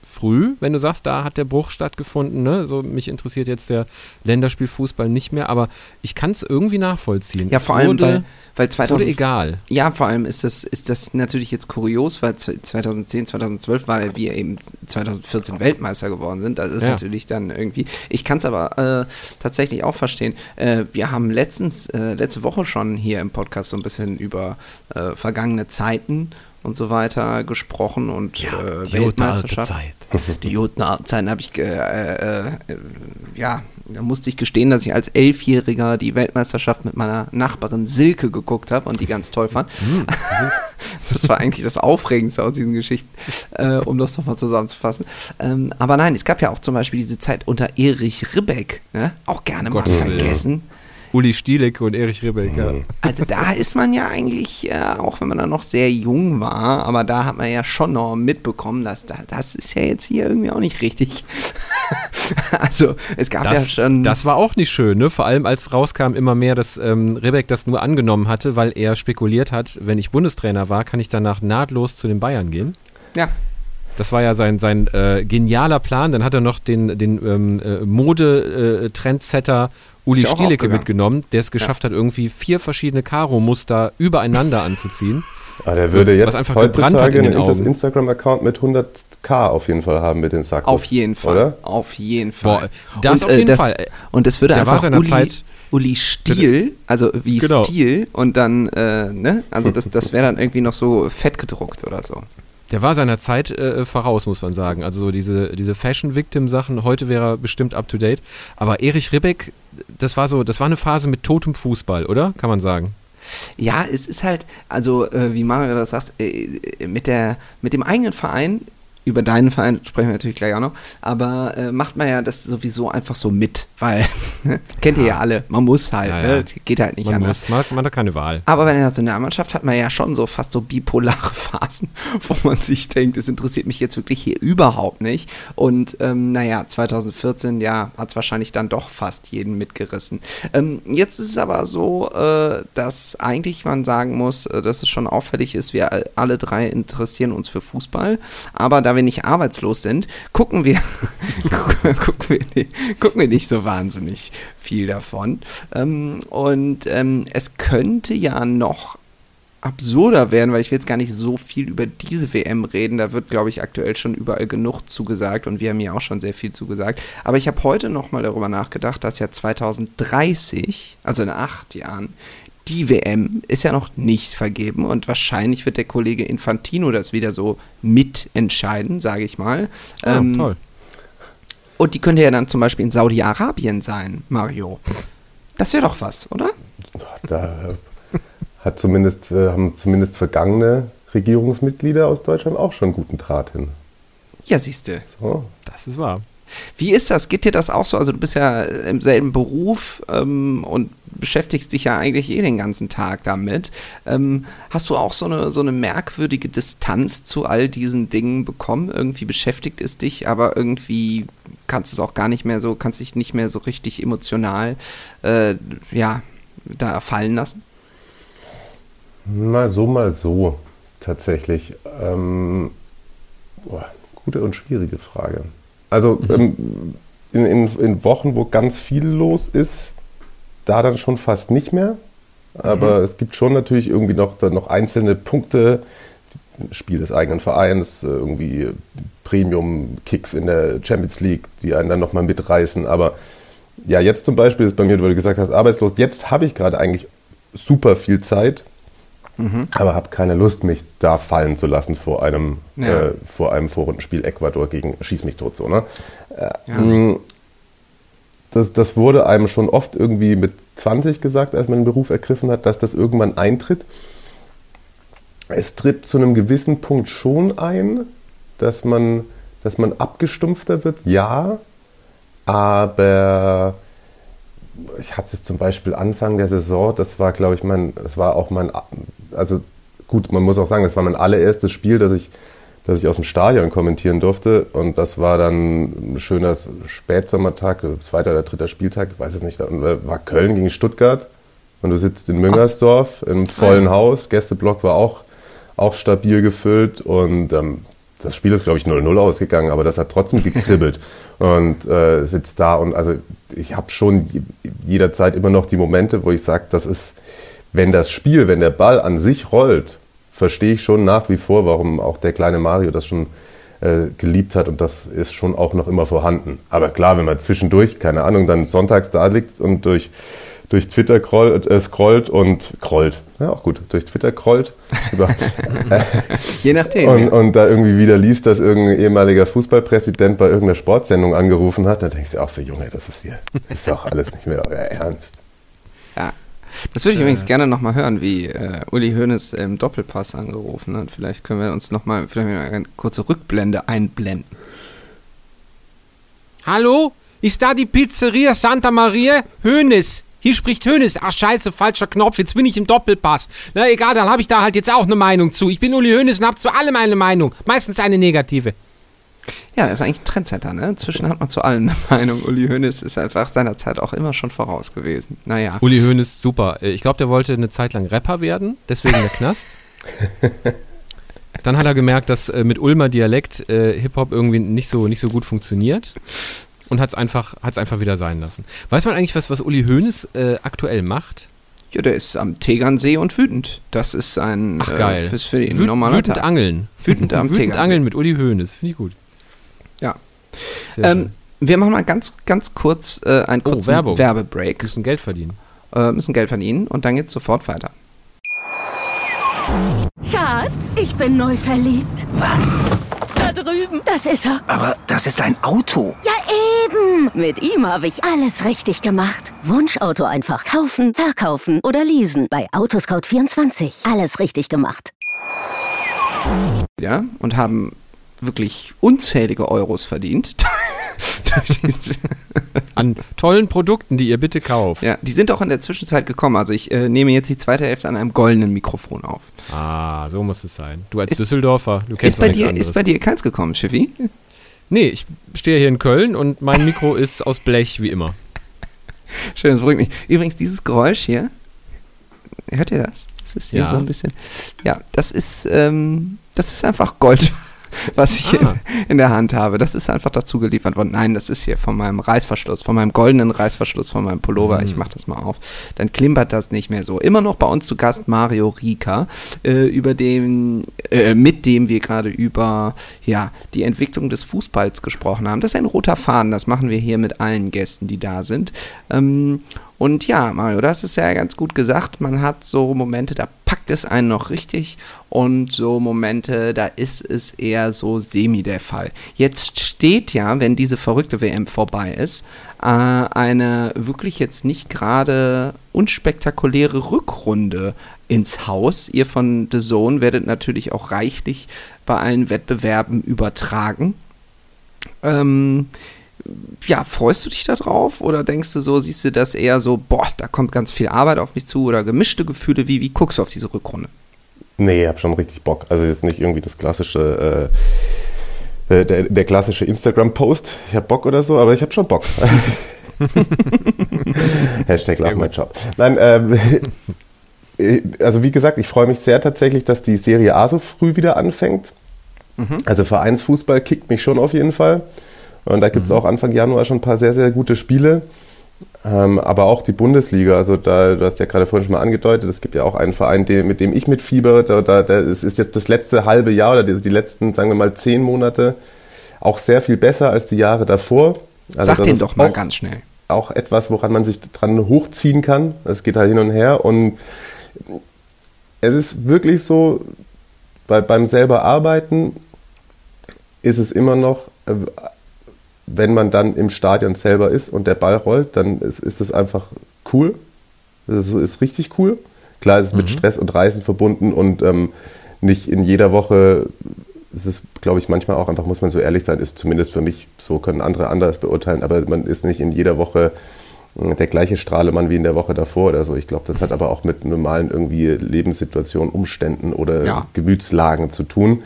früh, wenn du sagst, da hat der Bruch stattgefunden. Ne? So, mich interessiert jetzt der Länderspielfußball nicht mehr, aber ich kann es irgendwie nachvollziehen. Ja, vor allem, weil, weil 2000, wurde egal. Ja, vor allem ist das, ist das natürlich jetzt kurios, weil 2010, 2012, weil wir eben 2014 Weltmeister geworden sind. Das ist ja. natürlich dann irgendwie. Ich kann es aber äh, tatsächlich auch verstehen. Äh, wir haben letztens, äh, letzte Woche schon hier im Podcast so ein bisschen über äh, vergangene Zeiten und so weiter gesprochen und ja, äh, Weltmeisterschaft. Zeit. Die guten Zeiten habe ich, äh, äh, ja, da musste ich gestehen, dass ich als Elfjähriger die Weltmeisterschaft mit meiner Nachbarin Silke geguckt habe und die ganz toll fand. Mhm. das war eigentlich das Aufregendste aus diesen Geschichten, äh, um das nochmal zusammenzufassen. Ähm, aber nein, es gab ja auch zum Beispiel diese Zeit unter Erich Ribbeck, ne? auch gerne mal vergessen. Ja Uli Stielek und Erich Ribbeck, ja. Also da ist man ja eigentlich, äh, auch wenn man da noch sehr jung war, aber da hat man ja schon noch mitbekommen, dass da, das ist ja jetzt hier irgendwie auch nicht richtig. also es gab das, ja schon. Das war auch nicht schön, ne? Vor allem als rauskam immer mehr, dass ähm, Ribbeck das nur angenommen hatte, weil er spekuliert hat, wenn ich Bundestrainer war, kann ich danach nahtlos zu den Bayern gehen. Ja. Das war ja sein, sein äh, genialer Plan. Dann hat er noch den, den ähm, äh, Mode-Trendsetter äh, Uli Stielecke mitgenommen, der es geschafft ja. hat, irgendwie vier verschiedene Karo-Muster übereinander anzuziehen. Ah, der würde jetzt einfach heutzutage einen Instagram-Account mit 100k auf jeden Fall haben mit den Sachen. Auf jeden Fall. Oder? Auf jeden Fall. Boah, das und, auf jeden äh, das, Fall. Und es würde der einfach Uli, Zeit Uli Stiel, also wie genau. Stil und dann, äh, ne? Also das, das wäre dann irgendwie noch so fett gedruckt oder so. Der war seiner Zeit äh, voraus, muss man sagen. Also so diese, diese Fashion-Victim-Sachen, heute wäre er bestimmt up to date. Aber Erich Ribbeck, das war so, das war eine Phase mit totem Fußball, oder? Kann man sagen. Ja, es ist halt, also äh, wie Mario das sagt, äh, mit, der, mit dem eigenen Verein über deinen Verein sprechen wir natürlich gleich auch noch, aber äh, macht man ja das sowieso einfach so mit, weil, ne, kennt ihr ja alle, man muss halt, ja, ja. Ne, geht halt nicht man anders. Muss, man, man hat keine Wahl. Aber bei der Nationalmannschaft hat man ja schon so fast so bipolare Phasen, wo man sich denkt, es interessiert mich jetzt wirklich hier überhaupt nicht. Und ähm, naja, 2014, ja, hat es wahrscheinlich dann doch fast jeden mitgerissen. Ähm, jetzt ist es aber so, äh, dass eigentlich man sagen muss, äh, dass es schon auffällig ist, wir alle drei interessieren uns für Fußball, aber da wir nicht arbeitslos sind, gucken wir, gucken, wir nicht, gucken wir nicht so wahnsinnig viel davon. Ähm, und ähm, es könnte ja noch absurder werden, weil ich will jetzt gar nicht so viel über diese WM reden. Da wird, glaube ich, aktuell schon überall genug zugesagt und wir haben ja auch schon sehr viel zugesagt. Aber ich habe heute nochmal darüber nachgedacht, dass ja 2030, also in acht Jahren, die WM ist ja noch nicht vergeben und wahrscheinlich wird der Kollege Infantino das wieder so mitentscheiden, sage ich mal. Ja, ähm, toll. Und die könnte ja dann zum Beispiel in Saudi-Arabien sein, Mario. Das wäre doch was, oder? Da hat zumindest, äh, haben zumindest vergangene Regierungsmitglieder aus Deutschland auch schon guten Draht hin. Ja, siehst du. So. Das ist wahr. Wie ist das? Geht dir das auch so? Also du bist ja im selben Beruf ähm, und beschäftigst dich ja eigentlich eh den ganzen Tag damit. Ähm, hast du auch so eine, so eine merkwürdige Distanz zu all diesen Dingen bekommen? Irgendwie beschäftigt es dich, aber irgendwie kannst es auch gar nicht mehr so, kannst dich nicht mehr so richtig emotional äh, ja, da fallen lassen? Mal so, mal so, tatsächlich. Ähm, boah, gute und schwierige Frage. Also ähm, in, in, in, Wochen, wo ganz viel los ist, da dann schon fast nicht mehr. Aber mhm. es gibt schon natürlich irgendwie noch, dann noch einzelne Punkte, Spiel des eigenen Vereins, äh, irgendwie Premium-Kicks in der Champions League, die einen dann nochmal mitreißen. Aber ja, jetzt zum Beispiel ist bei mir, weil du gesagt hast, arbeitslos, jetzt habe ich gerade eigentlich super viel Zeit Mhm. Aber habe keine Lust, mich da fallen zu lassen vor einem, ja. äh, vor einem Vorrundenspiel Ecuador gegen Schieß mich tot so. Ne? Äh, ja. Mm, das, das wurde einem schon oft irgendwie mit 20 gesagt, als man den Beruf ergriffen hat, dass das irgendwann eintritt. Es tritt zu einem gewissen Punkt schon ein, dass man, dass man abgestumpfter wird, ja, aber ich hatte es zum Beispiel Anfang der Saison, das war, glaube ich, mein, das war auch mein, also gut, man muss auch sagen, das war mein allererstes Spiel, das ich, das ich aus dem Stadion kommentieren durfte. Und das war dann ein schöner Spätsommertag, zweiter oder dritter Spieltag, ich weiß es nicht, war Köln gegen Stuttgart. Und du sitzt in Müngersdorf im vollen Haus, Gästeblock war auch, auch stabil gefüllt und ähm, das Spiel ist, glaube ich, 0-0 ausgegangen, aber das hat trotzdem gekribbelt. und äh, sitzt da und also ich habe schon jederzeit immer noch die Momente, wo ich sage, das ist, wenn das Spiel, wenn der Ball an sich rollt, verstehe ich schon nach wie vor, warum auch der kleine Mario das schon äh, geliebt hat und das ist schon auch noch immer vorhanden. Aber klar, wenn man zwischendurch, keine Ahnung, dann sonntags da liegt und durch durch Twitter scrollt, äh, scrollt und krollt. Ja, auch gut. Durch Twitter krollt. Je nachdem. Und, ja. und, da irgendwie wieder liest, dass irgendein ehemaliger Fußballpräsident bei irgendeiner Sportsendung angerufen hat, dann denkst du auch so, Junge, das ist hier, das ist doch alles nicht mehr euer Ernst. Ja. Das würde ich übrigens gerne nochmal hören, wie äh, Uli Hoeneß im Doppelpass angerufen hat. Vielleicht können wir uns nochmal eine kurze Rückblende einblenden. Hallo? Ist da die Pizzeria Santa Maria? Hoeneß, hier spricht Hönes. Ach scheiße, falscher Knopf, jetzt bin ich im Doppelpass. Na egal, dann habe ich da halt jetzt auch eine Meinung zu. Ich bin Uli Hönes und habe zu allem eine Meinung. Meistens eine negative. Ja, er ist eigentlich ein Trendsetter, ne? Inzwischen hat man zu allem eine Meinung. Uli Hoeneß ist einfach seiner Zeit auch immer schon voraus gewesen. Naja. Uli Hoeneß, super. Ich glaube, der wollte eine Zeit lang Rapper werden, deswegen der Knast. Dann hat er gemerkt, dass äh, mit Ulmer Dialekt äh, Hip-Hop irgendwie nicht so, nicht so gut funktioniert und hat es einfach, hat's einfach wieder sein lassen. Weiß man eigentlich, was, was Uli Hoeneß äh, aktuell macht? Ja, der ist am Tegernsee und wütend. Das ist ein Ach, geil. Äh, fürs, für ihn Wüt, normaler Wütend Tag. angeln. Wütend am wütend angeln mit Uli Hoeneß. Finde ich gut. Ja. Ähm, wir machen mal ganz, ganz kurz äh, einen oh, kurzen oh, Werbebreak. Müssen Geld verdienen. Äh, müssen Geld verdienen und dann geht's sofort weiter. Schatz, ich bin neu verliebt. Was? drüben. Das ist er. Aber das ist ein Auto. Ja, eben. Mit ihm habe ich alles richtig gemacht. Wunschauto einfach kaufen, verkaufen oder leasen. Bei Autoscout24. Alles richtig gemacht. Ja, und haben wirklich unzählige Euros verdient. an tollen Produkten, die ihr bitte kauft. Ja, die sind auch in der Zwischenzeit gekommen. Also ich äh, nehme jetzt die zweite Hälfte an einem goldenen Mikrofon auf. Ah, so muss es sein. Du als ist, Düsseldorfer, du kennst ist bei dir anderes. Ist bei dir keins gekommen, Schiffi? Nee, ich stehe hier in Köln und mein Mikro ist aus Blech, wie immer. Schön, das beruhigt mich. Übrigens, dieses Geräusch hier, hört ihr das? Das ist hier ja. so ein bisschen. Ja, das ist, ähm, das ist einfach Gold. Was ich ah. in, in, der Hand habe. Das ist einfach dazu geliefert worden. Nein, das ist hier von meinem Reißverschluss, von meinem goldenen Reißverschluss, von meinem Pullover. Mhm. Ich mache das mal auf. Dann klimpert das nicht mehr so. Immer noch bei uns zu Gast Mario Rika, äh, über den, äh, mit dem wir gerade über ja, die Entwicklung des Fußballs gesprochen haben. Das ist ein roter Faden. Das machen wir hier mit allen Gästen, die da sind. Ähm, und ja, Mario, das ist ja ganz gut gesagt. Man hat so Momente, da packt es einen noch richtig und so Momente, da ist es eher so semi der Fall. Jetzt steht ja, wenn diese verrückte WM vorbei ist, äh, eine wirklich jetzt nicht gerade unspektakuläre Rückrunde ins Haus. Ihr von The Zone werdet natürlich auch reichlich bei allen Wettbewerben übertragen. Ähm, ja, freust du dich da drauf oder denkst du so, siehst du das eher so, boah, da kommt ganz viel Arbeit auf mich zu oder gemischte Gefühle? Wie, wie guckst du auf diese Rückrunde? Nee, ich hab schon richtig Bock. Also jetzt nicht irgendwie das klassische, äh, äh der, der klassische Instagram-Post, ich hab Bock oder so, aber ich hab schon Bock. Hashtag love my job. Nein, ähm, äh, also wie gesagt, ich freue mich sehr tatsächlich, dass die Serie A so früh wieder anfängt. Mhm. Also Vereinsfußball kickt mich schon auf jeden Fall. Und da gibt es mhm. auch Anfang Januar schon ein paar sehr, sehr gute Spiele. Ähm, aber auch die Bundesliga, also da, du hast ja gerade vorhin schon mal angedeutet, es gibt ja auch einen Verein, den, mit dem ich mitfiebere, da, da, da ist jetzt das letzte halbe Jahr oder die, die, letzten, sagen wir mal, zehn Monate auch sehr viel besser als die Jahre davor. Also Sag den doch mal ganz schnell. Auch etwas, woran man sich dran hochziehen kann. Es geht halt hin und her und es ist wirklich so, bei, beim selber Arbeiten ist es immer noch äh, wenn man dann im Stadion selber ist und der Ball rollt, dann ist, ist das einfach cool. Das ist, ist richtig cool. Klar ist es mhm. mit Stress und Reisen verbunden und ähm, nicht in jeder Woche ist es, glaube ich, manchmal auch einfach, muss man so ehrlich sein, ist zumindest für mich, so können andere anders beurteilen, aber man ist nicht in jeder Woche äh, der gleiche Strahlemann wie in der Woche davor oder so. Ich glaube, das hat aber auch mit normalen irgendwie Lebenssituationen, Umständen oder ja. Gemütslagen zu tun.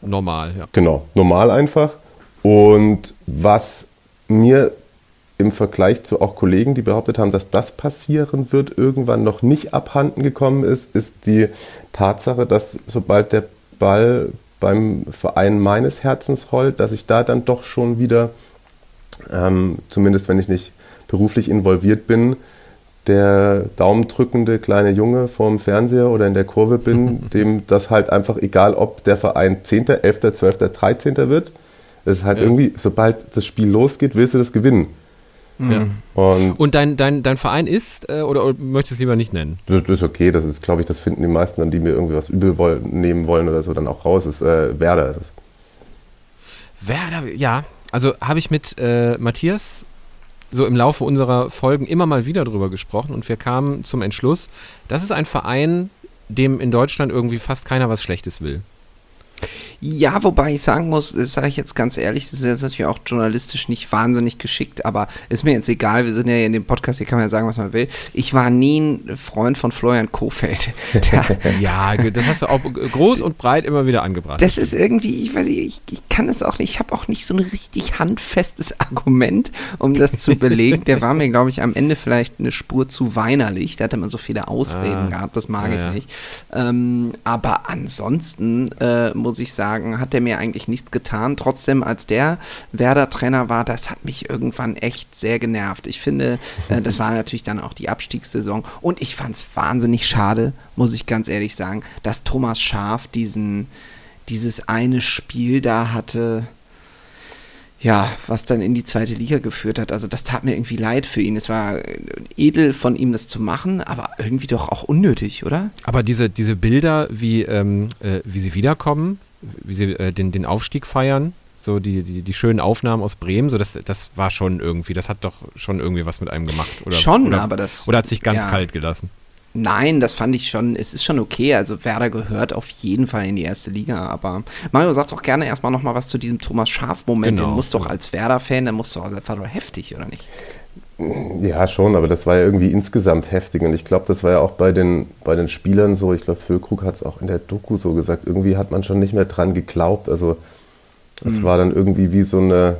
Normal, ja. Genau, normal einfach. Und was mir im Vergleich zu auch Kollegen, die behauptet haben, dass das passieren wird, irgendwann noch nicht abhanden gekommen ist, ist die Tatsache, dass sobald der Ball beim Verein meines Herzens rollt, dass ich da dann doch schon wieder, ähm, zumindest wenn ich nicht beruflich involviert bin, der daumendrückende kleine Junge vorm Fernseher oder in der Kurve bin, dem das halt einfach egal, ob der Verein 10., 11., 12., 13. wird, es ist halt ja. irgendwie, sobald das Spiel losgeht, willst du das gewinnen. Ja. Und, und dein, dein, dein Verein ist, äh, oder, oder möchtest du es lieber nicht nennen? Das, das ist okay, das ist, glaube ich, das finden die meisten dann, die mir irgendwie was übel wollen, nehmen wollen oder so, dann auch raus. Das ist äh, Werder. Ist Werder, ja. Also habe ich mit äh, Matthias so im Laufe unserer Folgen immer mal wieder drüber gesprochen und wir kamen zum Entschluss, das ist ein Verein, dem in Deutschland irgendwie fast keiner was Schlechtes will. Ja, wobei ich sagen muss, das sage ich jetzt ganz ehrlich, das ist jetzt natürlich auch journalistisch nicht wahnsinnig geschickt, aber ist mir jetzt egal, wir sind ja in dem Podcast, hier kann man ja sagen, was man will. Ich war nie ein Freund von Florian Kofeld. ja, das hast du auch groß und breit immer wieder angebracht. Das ist irgendwie, ich weiß nicht, ich, ich kann es auch nicht, ich habe auch nicht so ein richtig handfestes Argument, um das zu belegen. Der war mir, glaube ich, am Ende vielleicht eine Spur zu weinerlich. Der hatte immer so viele Ausreden ah, gehabt, das mag ja, ich ja. nicht. Ähm, aber ansonsten äh, muss ich sagen, sagen, hat er mir eigentlich nichts getan. Trotzdem, als der Werder-Trainer war, das hat mich irgendwann echt sehr genervt. Ich finde, äh, das war natürlich dann auch die Abstiegssaison. Und ich fand es wahnsinnig schade, muss ich ganz ehrlich sagen, dass Thomas Schaf diesen, dieses eine Spiel da hatte ja, was dann in die zweite Liga geführt hat. Also das tat mir irgendwie leid für ihn. Es war edel von ihm, das zu machen, aber irgendwie doch auch unnötig, oder? Aber diese, diese Bilder, wie, ähm, äh, wie sie wiederkommen, wie sie äh, den, den Aufstieg feiern, so die, die, die schönen Aufnahmen aus Bremen, so das, das war schon irgendwie, das hat doch schon irgendwie was mit einem gemacht. Oder, schon, oder, aber das. Oder hat sich ganz ja. kalt gelassen. Nein, das fand ich schon, es ist schon okay. Also Werder gehört auf jeden Fall in die erste Liga. Aber Mario, sag doch gerne erstmal nochmal was zu diesem Thomas Schaf-Moment. Genau. Den muss doch als Werder-Fan, der muss doch, das war doch heftig, oder nicht? Ja, schon, aber das war ja irgendwie insgesamt heftig. Und ich glaube, das war ja auch bei den, bei den Spielern so. Ich glaube, Füllkrug hat es auch in der Doku so gesagt. Irgendwie hat man schon nicht mehr dran geglaubt. Also, es mhm. war dann irgendwie wie so eine,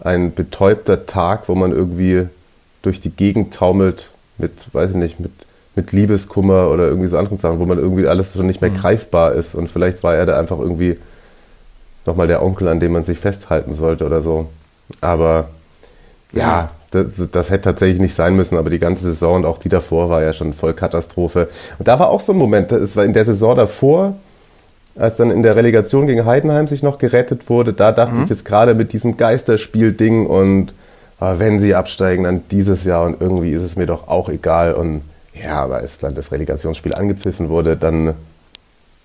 ein betäubter Tag, wo man irgendwie durch die Gegend taumelt mit, weiß ich nicht, mit, mit Liebeskummer oder irgendwie so anderen Sachen, wo man irgendwie alles schon nicht mehr mhm. greifbar ist. Und vielleicht war er da einfach irgendwie nochmal der Onkel, an dem man sich festhalten sollte oder so. Aber ja, das, das, hätte tatsächlich nicht sein müssen, aber die ganze Saison und auch die davor war ja schon voll Katastrophe. Und da war auch so ein Moment, es war in der Saison davor, als dann in der Relegation gegen Heidenheim sich noch gerettet wurde, da dachte mhm. ich jetzt gerade mit diesem Geisterspiel-Ding und ah, wenn sie absteigen, dann dieses Jahr und irgendwie ist es mir doch auch egal. Und ja, aber als dann das Relegationsspiel angepfiffen wurde, dann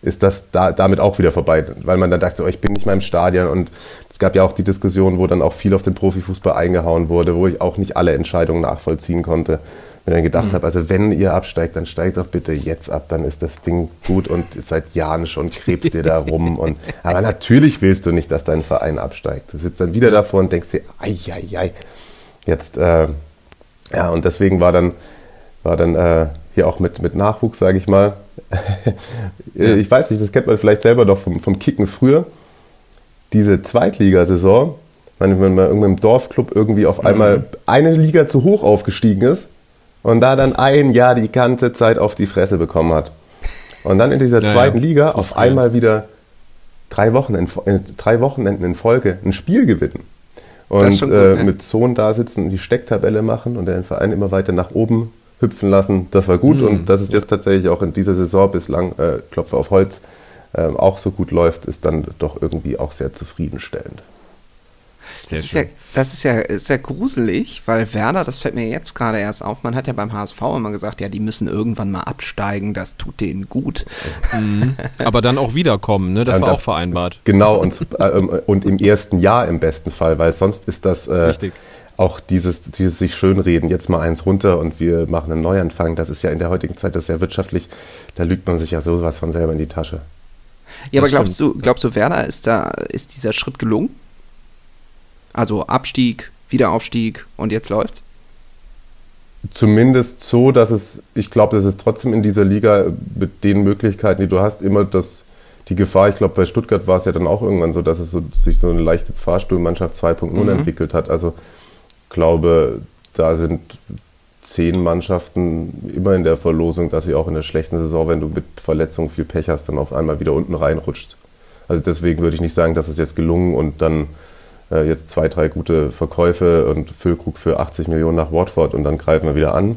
ist das da, damit auch wieder vorbei, weil man dann dachte, oh, ich bin nicht mehr im Stadion und es gab ja auch die Diskussion, wo dann auch viel auf den Profifußball eingehauen wurde, wo ich auch nicht alle Entscheidungen nachvollziehen konnte. Wenn ich dann gedacht mhm. habe, also wenn ihr absteigt, dann steigt doch bitte jetzt ab, dann ist das Ding gut und seit Jahren schon krebst ihr da rum. Und, aber natürlich willst du nicht, dass dein Verein absteigt. Du sitzt dann wieder davor und denkst dir, ei, ei, ei. Jetzt, äh, ja, und deswegen war dann, war dann äh, hier auch mit, mit Nachwuchs, sage ich mal, ich weiß nicht, das kennt man vielleicht selber doch vom, vom Kicken früher. Diese Zweitligasaison, wenn man irgendeinem Dorfclub irgendwie auf einmal mhm. eine Liga zu hoch aufgestiegen ist und da dann ein Jahr die ganze Zeit auf die Fresse bekommen hat. Und dann in dieser ja, zweiten ja. Liga auf früher. einmal wieder drei, Wochen in, drei Wochenenden in Folge ein Spiel gewinnen. Und gut, äh, ne? mit Sohn da sitzen und die Stecktabelle machen und den Verein immer weiter nach oben hüpfen lassen. Das war gut mhm. und dass es jetzt tatsächlich auch in dieser Saison bislang, äh, Klopfe auf Holz, äh, auch so gut läuft, ist dann doch irgendwie auch sehr zufriedenstellend. Das ist, ja, das ist ja sehr gruselig, weil Werder, das fällt mir jetzt gerade erst auf, man hat ja beim HSV immer gesagt, ja, die müssen irgendwann mal absteigen, das tut denen gut. Mhm. Aber dann auch wiederkommen, ne? das ja, war auch vereinbart. Genau, und, äh, und im ersten Jahr im besten Fall, weil sonst ist das... Äh, Richtig auch dieses, dieses sich schönreden, jetzt mal eins runter und wir machen einen Neuanfang, das ist ja in der heutigen Zeit, das ist ja wirtschaftlich, da lügt man sich ja sowas von selber in die Tasche. Ja, das aber glaubst du, glaubst du, Werder, ist da, ist dieser Schritt gelungen? Also Abstieg, Wiederaufstieg und jetzt läuft? Zumindest so, dass es, ich glaube, dass es trotzdem in dieser Liga mit den Möglichkeiten, die du hast, immer das, die Gefahr, ich glaube, bei Stuttgart war es ja dann auch irgendwann so, dass es so, sich so eine leichte Fahrstuhlmannschaft 2.0 mhm. entwickelt hat. Also glaube, da sind zehn Mannschaften immer in der Verlosung, dass sie auch in der schlechten Saison, wenn du mit Verletzungen viel Pech hast, dann auf einmal wieder unten reinrutscht. Also deswegen würde ich nicht sagen, dass es jetzt gelungen und dann äh, jetzt zwei, drei gute Verkäufe und Füllkrug für 80 Millionen nach Watford und dann greifen wir wieder an.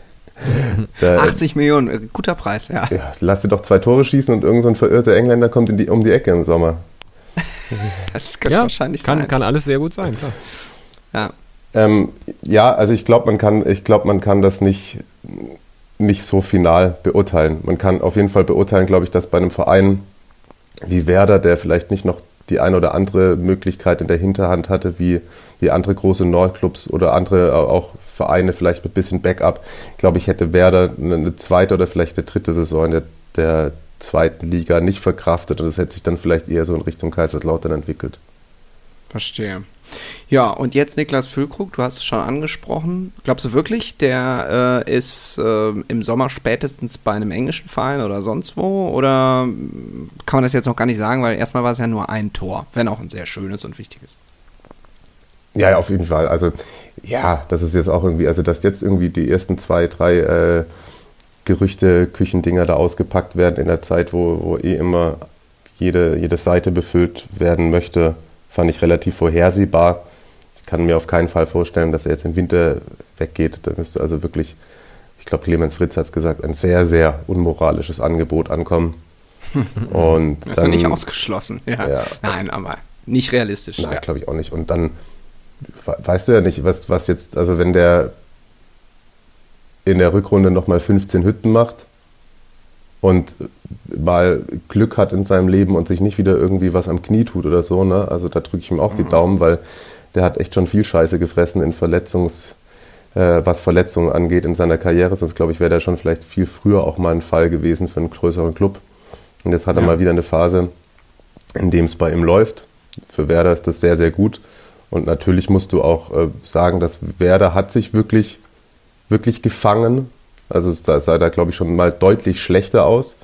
da, 80 Millionen, äh, guter Preis, ja. ja. Lass dir doch zwei Tore schießen und irgendein so verirrter Engländer kommt die, um die Ecke im Sommer. das könnte ja, wahrscheinlich kann, sein. Kann alles sehr gut sein, klar. Ja. Ähm, ja, also ich glaube, man kann, ich glaube, man kann das nicht, nicht so final beurteilen. Man kann auf jeden Fall beurteilen, glaube ich, dass bei einem Verein wie Werder, der vielleicht nicht noch die eine oder andere Möglichkeit in der Hinterhand hatte, wie, wie andere große Nordclubs oder andere auch Vereine vielleicht mit bisschen Backup, glaube ich, hätte Werder eine zweite oder vielleicht eine dritte Saison in der, der zweiten Liga nicht verkraftet und es hätte sich dann vielleicht eher so in Richtung Kaiserslautern entwickelt. Verstehe. Ja, und jetzt Niklas Füllkrug, du hast es schon angesprochen. Glaubst du wirklich, der äh, ist äh, im Sommer spätestens bei einem englischen Verein oder sonst wo? Oder kann man das jetzt noch gar nicht sagen, weil erstmal war es ja nur ein Tor, wenn auch ein sehr schönes und wichtiges. Ja, ja auf jeden Fall. Also, ja, das ist jetzt auch irgendwie, also dass jetzt irgendwie die ersten zwei, drei äh, Gerüchte, Küchendinger da ausgepackt werden in der Zeit, wo, wo eh immer jede, jede Seite befüllt werden möchte fand ich relativ vorhersehbar. Ich kann mir auf keinen Fall vorstellen, dass er jetzt im Winter weggeht. Da müsste also wirklich, ich glaube, Clemens Fritz hat es gesagt, ein sehr, sehr unmoralisches Angebot ankommen. Und ist ja nicht ausgeschlossen. Ja. ja. Nein, aber nicht realistisch. Nein, ja. glaube ich auch nicht. Und dann weißt du ja nicht, was, was jetzt, also wenn der in der Rückrunde nochmal 15 Hütten macht, und mal Glück hat in seinem Leben und sich nicht wieder irgendwie was am Knie tut oder so. Ne? Also da drücke ich ihm auch mhm. die Daumen, weil der hat echt schon viel Scheiße gefressen in Verletzungs, äh, was Verletzungen angeht in seiner Karriere. Sonst glaube ich, wäre der schon vielleicht viel früher auch mal ein Fall gewesen für einen größeren Club. Und jetzt hat er mal wieder eine Phase, in dem es bei ihm läuft. Für Werder ist das sehr, sehr gut. Und natürlich musst du auch äh, sagen, dass Werder hat sich wirklich, wirklich gefangen also da sah da, glaube ich, schon mal deutlich schlechter aus.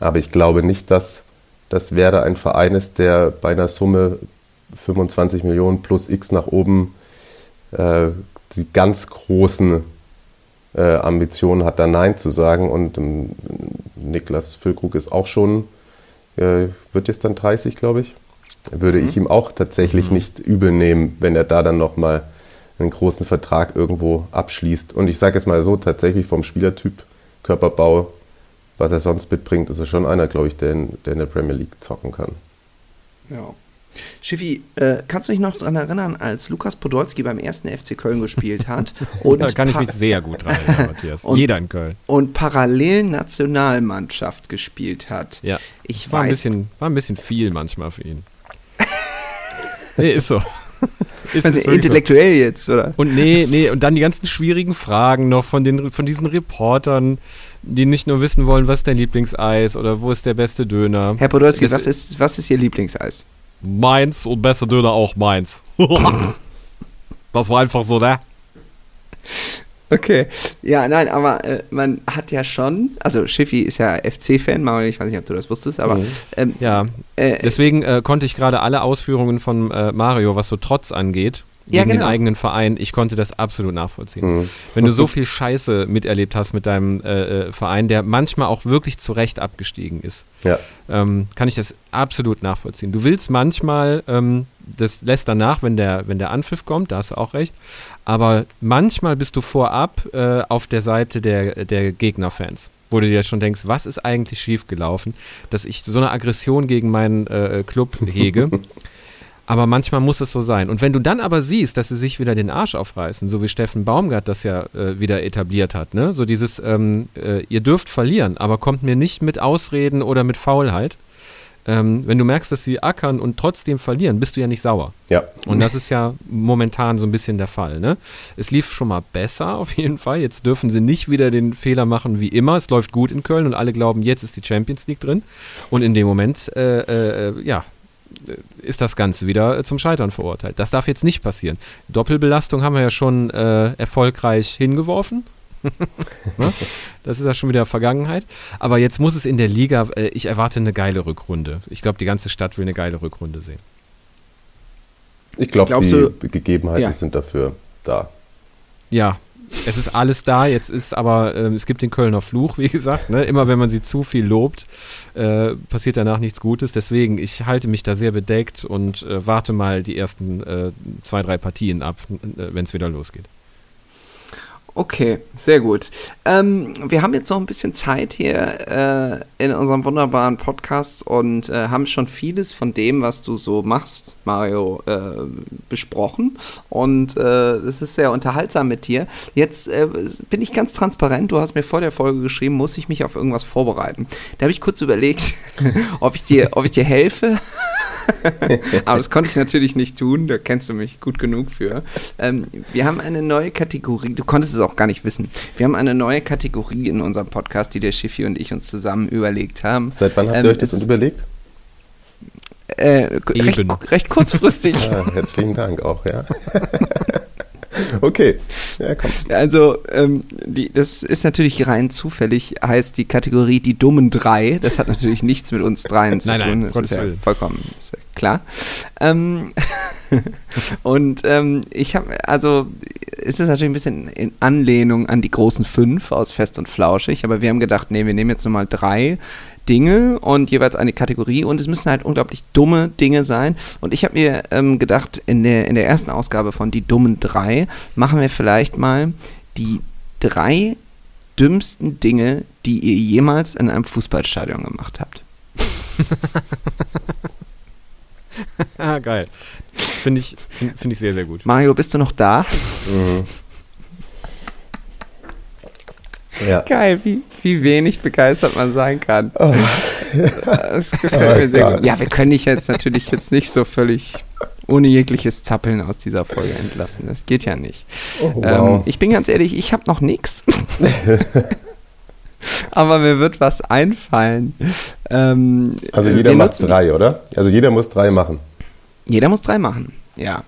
Aber ich glaube nicht, dass, dass Werder ein Verein ist, der bei einer Summe 25 Millionen plus X nach oben äh, die ganz großen äh, Ambitionen hat, da Nein zu sagen. Und ähm, Niklas Füllkrug ist auch schon äh, wird jetzt dann 30, glaube ich. Würde mhm. ich ihm auch tatsächlich mhm. nicht übel nehmen, wenn er da dann nochmal einen großen Vertrag irgendwo abschließt. Und ich sage es mal so, tatsächlich vom Spielertyp, Körperbau, was er sonst mitbringt, ist er schon einer, glaube ich, der in, der in der Premier League zocken kann. Ja. Schiffi, äh, kannst du dich noch daran erinnern, als Lukas Podolski beim ersten FC Köln gespielt hat? Und da kann ich mich sehr gut dran erinnern, Matthias. und, Jeder in Köln. Und parallel Nationalmannschaft gespielt hat. Ja. Ich war weiß. Ein bisschen, war ein bisschen viel manchmal für ihn. nee, ist so. Ist also intellektuell so. jetzt, oder? Und nee, nee, und dann die ganzen schwierigen Fragen noch von, den, von diesen Reportern, die nicht nur wissen wollen, was ist dein Lieblingseis oder wo ist der beste Döner. Herr Podolski, was ist, was ist Ihr Lieblingseis? Meins und bester Döner auch meins. das war einfach so, ne? Okay. Ja, nein, aber äh, man hat ja schon, also Schiffi ist ja FC-Fan, Mario, ich weiß nicht, ob du das wusstest, aber. Mhm. Ähm, ja, äh, deswegen äh, konnte ich gerade alle Ausführungen von äh, Mario, was so Trotz angeht, gegen ja, genau. den eigenen Verein, ich konnte das absolut nachvollziehen. Mhm. Wenn du so viel Scheiße miterlebt hast mit deinem äh, äh, Verein, der manchmal auch wirklich zu Recht abgestiegen ist, ja. ähm, kann ich das absolut nachvollziehen. Du willst manchmal, ähm, das lässt danach, wenn der, wenn der Anpfiff kommt, da hast du auch recht, aber manchmal bist du vorab äh, auf der Seite der, der Gegnerfans wo du dir schon denkst, was ist eigentlich schiefgelaufen, dass ich so eine Aggression gegen meinen äh, Club hege. Aber manchmal muss es so sein. Und wenn du dann aber siehst, dass sie sich wieder den Arsch aufreißen, so wie Steffen Baumgart das ja äh, wieder etabliert hat, ne? so dieses, ähm, äh, ihr dürft verlieren, aber kommt mir nicht mit Ausreden oder mit Faulheit. Ähm, wenn du merkst, dass sie ackern und trotzdem verlieren, bist du ja nicht sauer. Ja. Und das ist ja momentan so ein bisschen der Fall. Ne? Es lief schon mal besser auf jeden Fall. Jetzt dürfen sie nicht wieder den Fehler machen wie immer. Es läuft gut in Köln und alle glauben, jetzt ist die Champions League drin. Und in dem Moment, äh, äh, ja, ist das Ganze wieder zum Scheitern verurteilt. Das darf jetzt nicht passieren. Doppelbelastung haben wir ja schon äh, erfolgreich hingeworfen. Ne? das ist ja schon wieder Vergangenheit. Aber jetzt muss es in der Liga, äh, ich erwarte eine geile Rückrunde. Ich glaube, die ganze Stadt will eine geile Rückrunde sehen. Ich glaube, die du, Gegebenheiten ja. sind dafür da. Ja, es ist alles da, jetzt ist aber, äh, es gibt den Kölner Fluch, wie gesagt, ne? immer wenn man sie zu viel lobt, äh, passiert danach nichts Gutes. Deswegen, ich halte mich da sehr bedeckt und äh, warte mal die ersten äh, zwei, drei Partien ab, äh, wenn es wieder losgeht. Okay, sehr gut. Ähm, wir haben jetzt noch ein bisschen Zeit hier äh, in unserem wunderbaren Podcast und äh, haben schon vieles von dem, was du so machst, Mario, äh, besprochen. Und es ist sehr unterhaltsam mit dir. Jetzt äh, bin ich ganz transparent. Du hast mir vor der Folge geschrieben, muss ich mich auf irgendwas vorbereiten. Da habe ich kurz überlegt, ob ich dir, ob ich dir helfe. Aber das konnte ich natürlich nicht tun, da kennst du mich gut genug für. Ähm, wir haben eine neue Kategorie, du konntest es auch gar nicht wissen. Wir haben eine neue Kategorie in unserem Podcast, die der Schiffi und ich uns zusammen überlegt haben. Seit wann habt ihr ähm, euch das überlegt? Äh, recht, recht, kurzfristig. ja, herzlichen Dank auch, ja. Okay, ja, komm. Also, ähm, die, das ist natürlich rein zufällig, heißt die Kategorie die dummen drei. Das hat natürlich nichts mit uns dreien zu nein, tun. Nein, das ist ja Willen. vollkommen ist ja klar. Ähm, und ähm, ich habe, also, ist es natürlich ein bisschen in Anlehnung an die großen fünf aus Fest und Flauschig, aber wir haben gedacht, nee, wir nehmen jetzt nochmal drei, Dinge und jeweils eine Kategorie und es müssen halt unglaublich dumme Dinge sein. Und ich habe mir ähm, gedacht, in der, in der ersten Ausgabe von Die Dummen drei machen wir vielleicht mal die drei dümmsten Dinge, die ihr jemals in einem Fußballstadion gemacht habt. ah, geil. Finde ich, find, find ich sehr, sehr gut. Mario, bist du noch da? Mhm. Ja. Geil, wie, wie wenig begeistert man sein kann. Oh. Das gefällt oh, mir sehr gut. Ja, wir können dich jetzt natürlich jetzt nicht so völlig ohne jegliches Zappeln aus dieser Folge entlassen. Das geht ja nicht. Oh, wow. ähm, ich bin ganz ehrlich, ich habe noch nichts. Aber mir wird was einfallen. Ähm, also jeder macht drei, oder? Also jeder muss drei machen. Jeder muss drei machen, ja.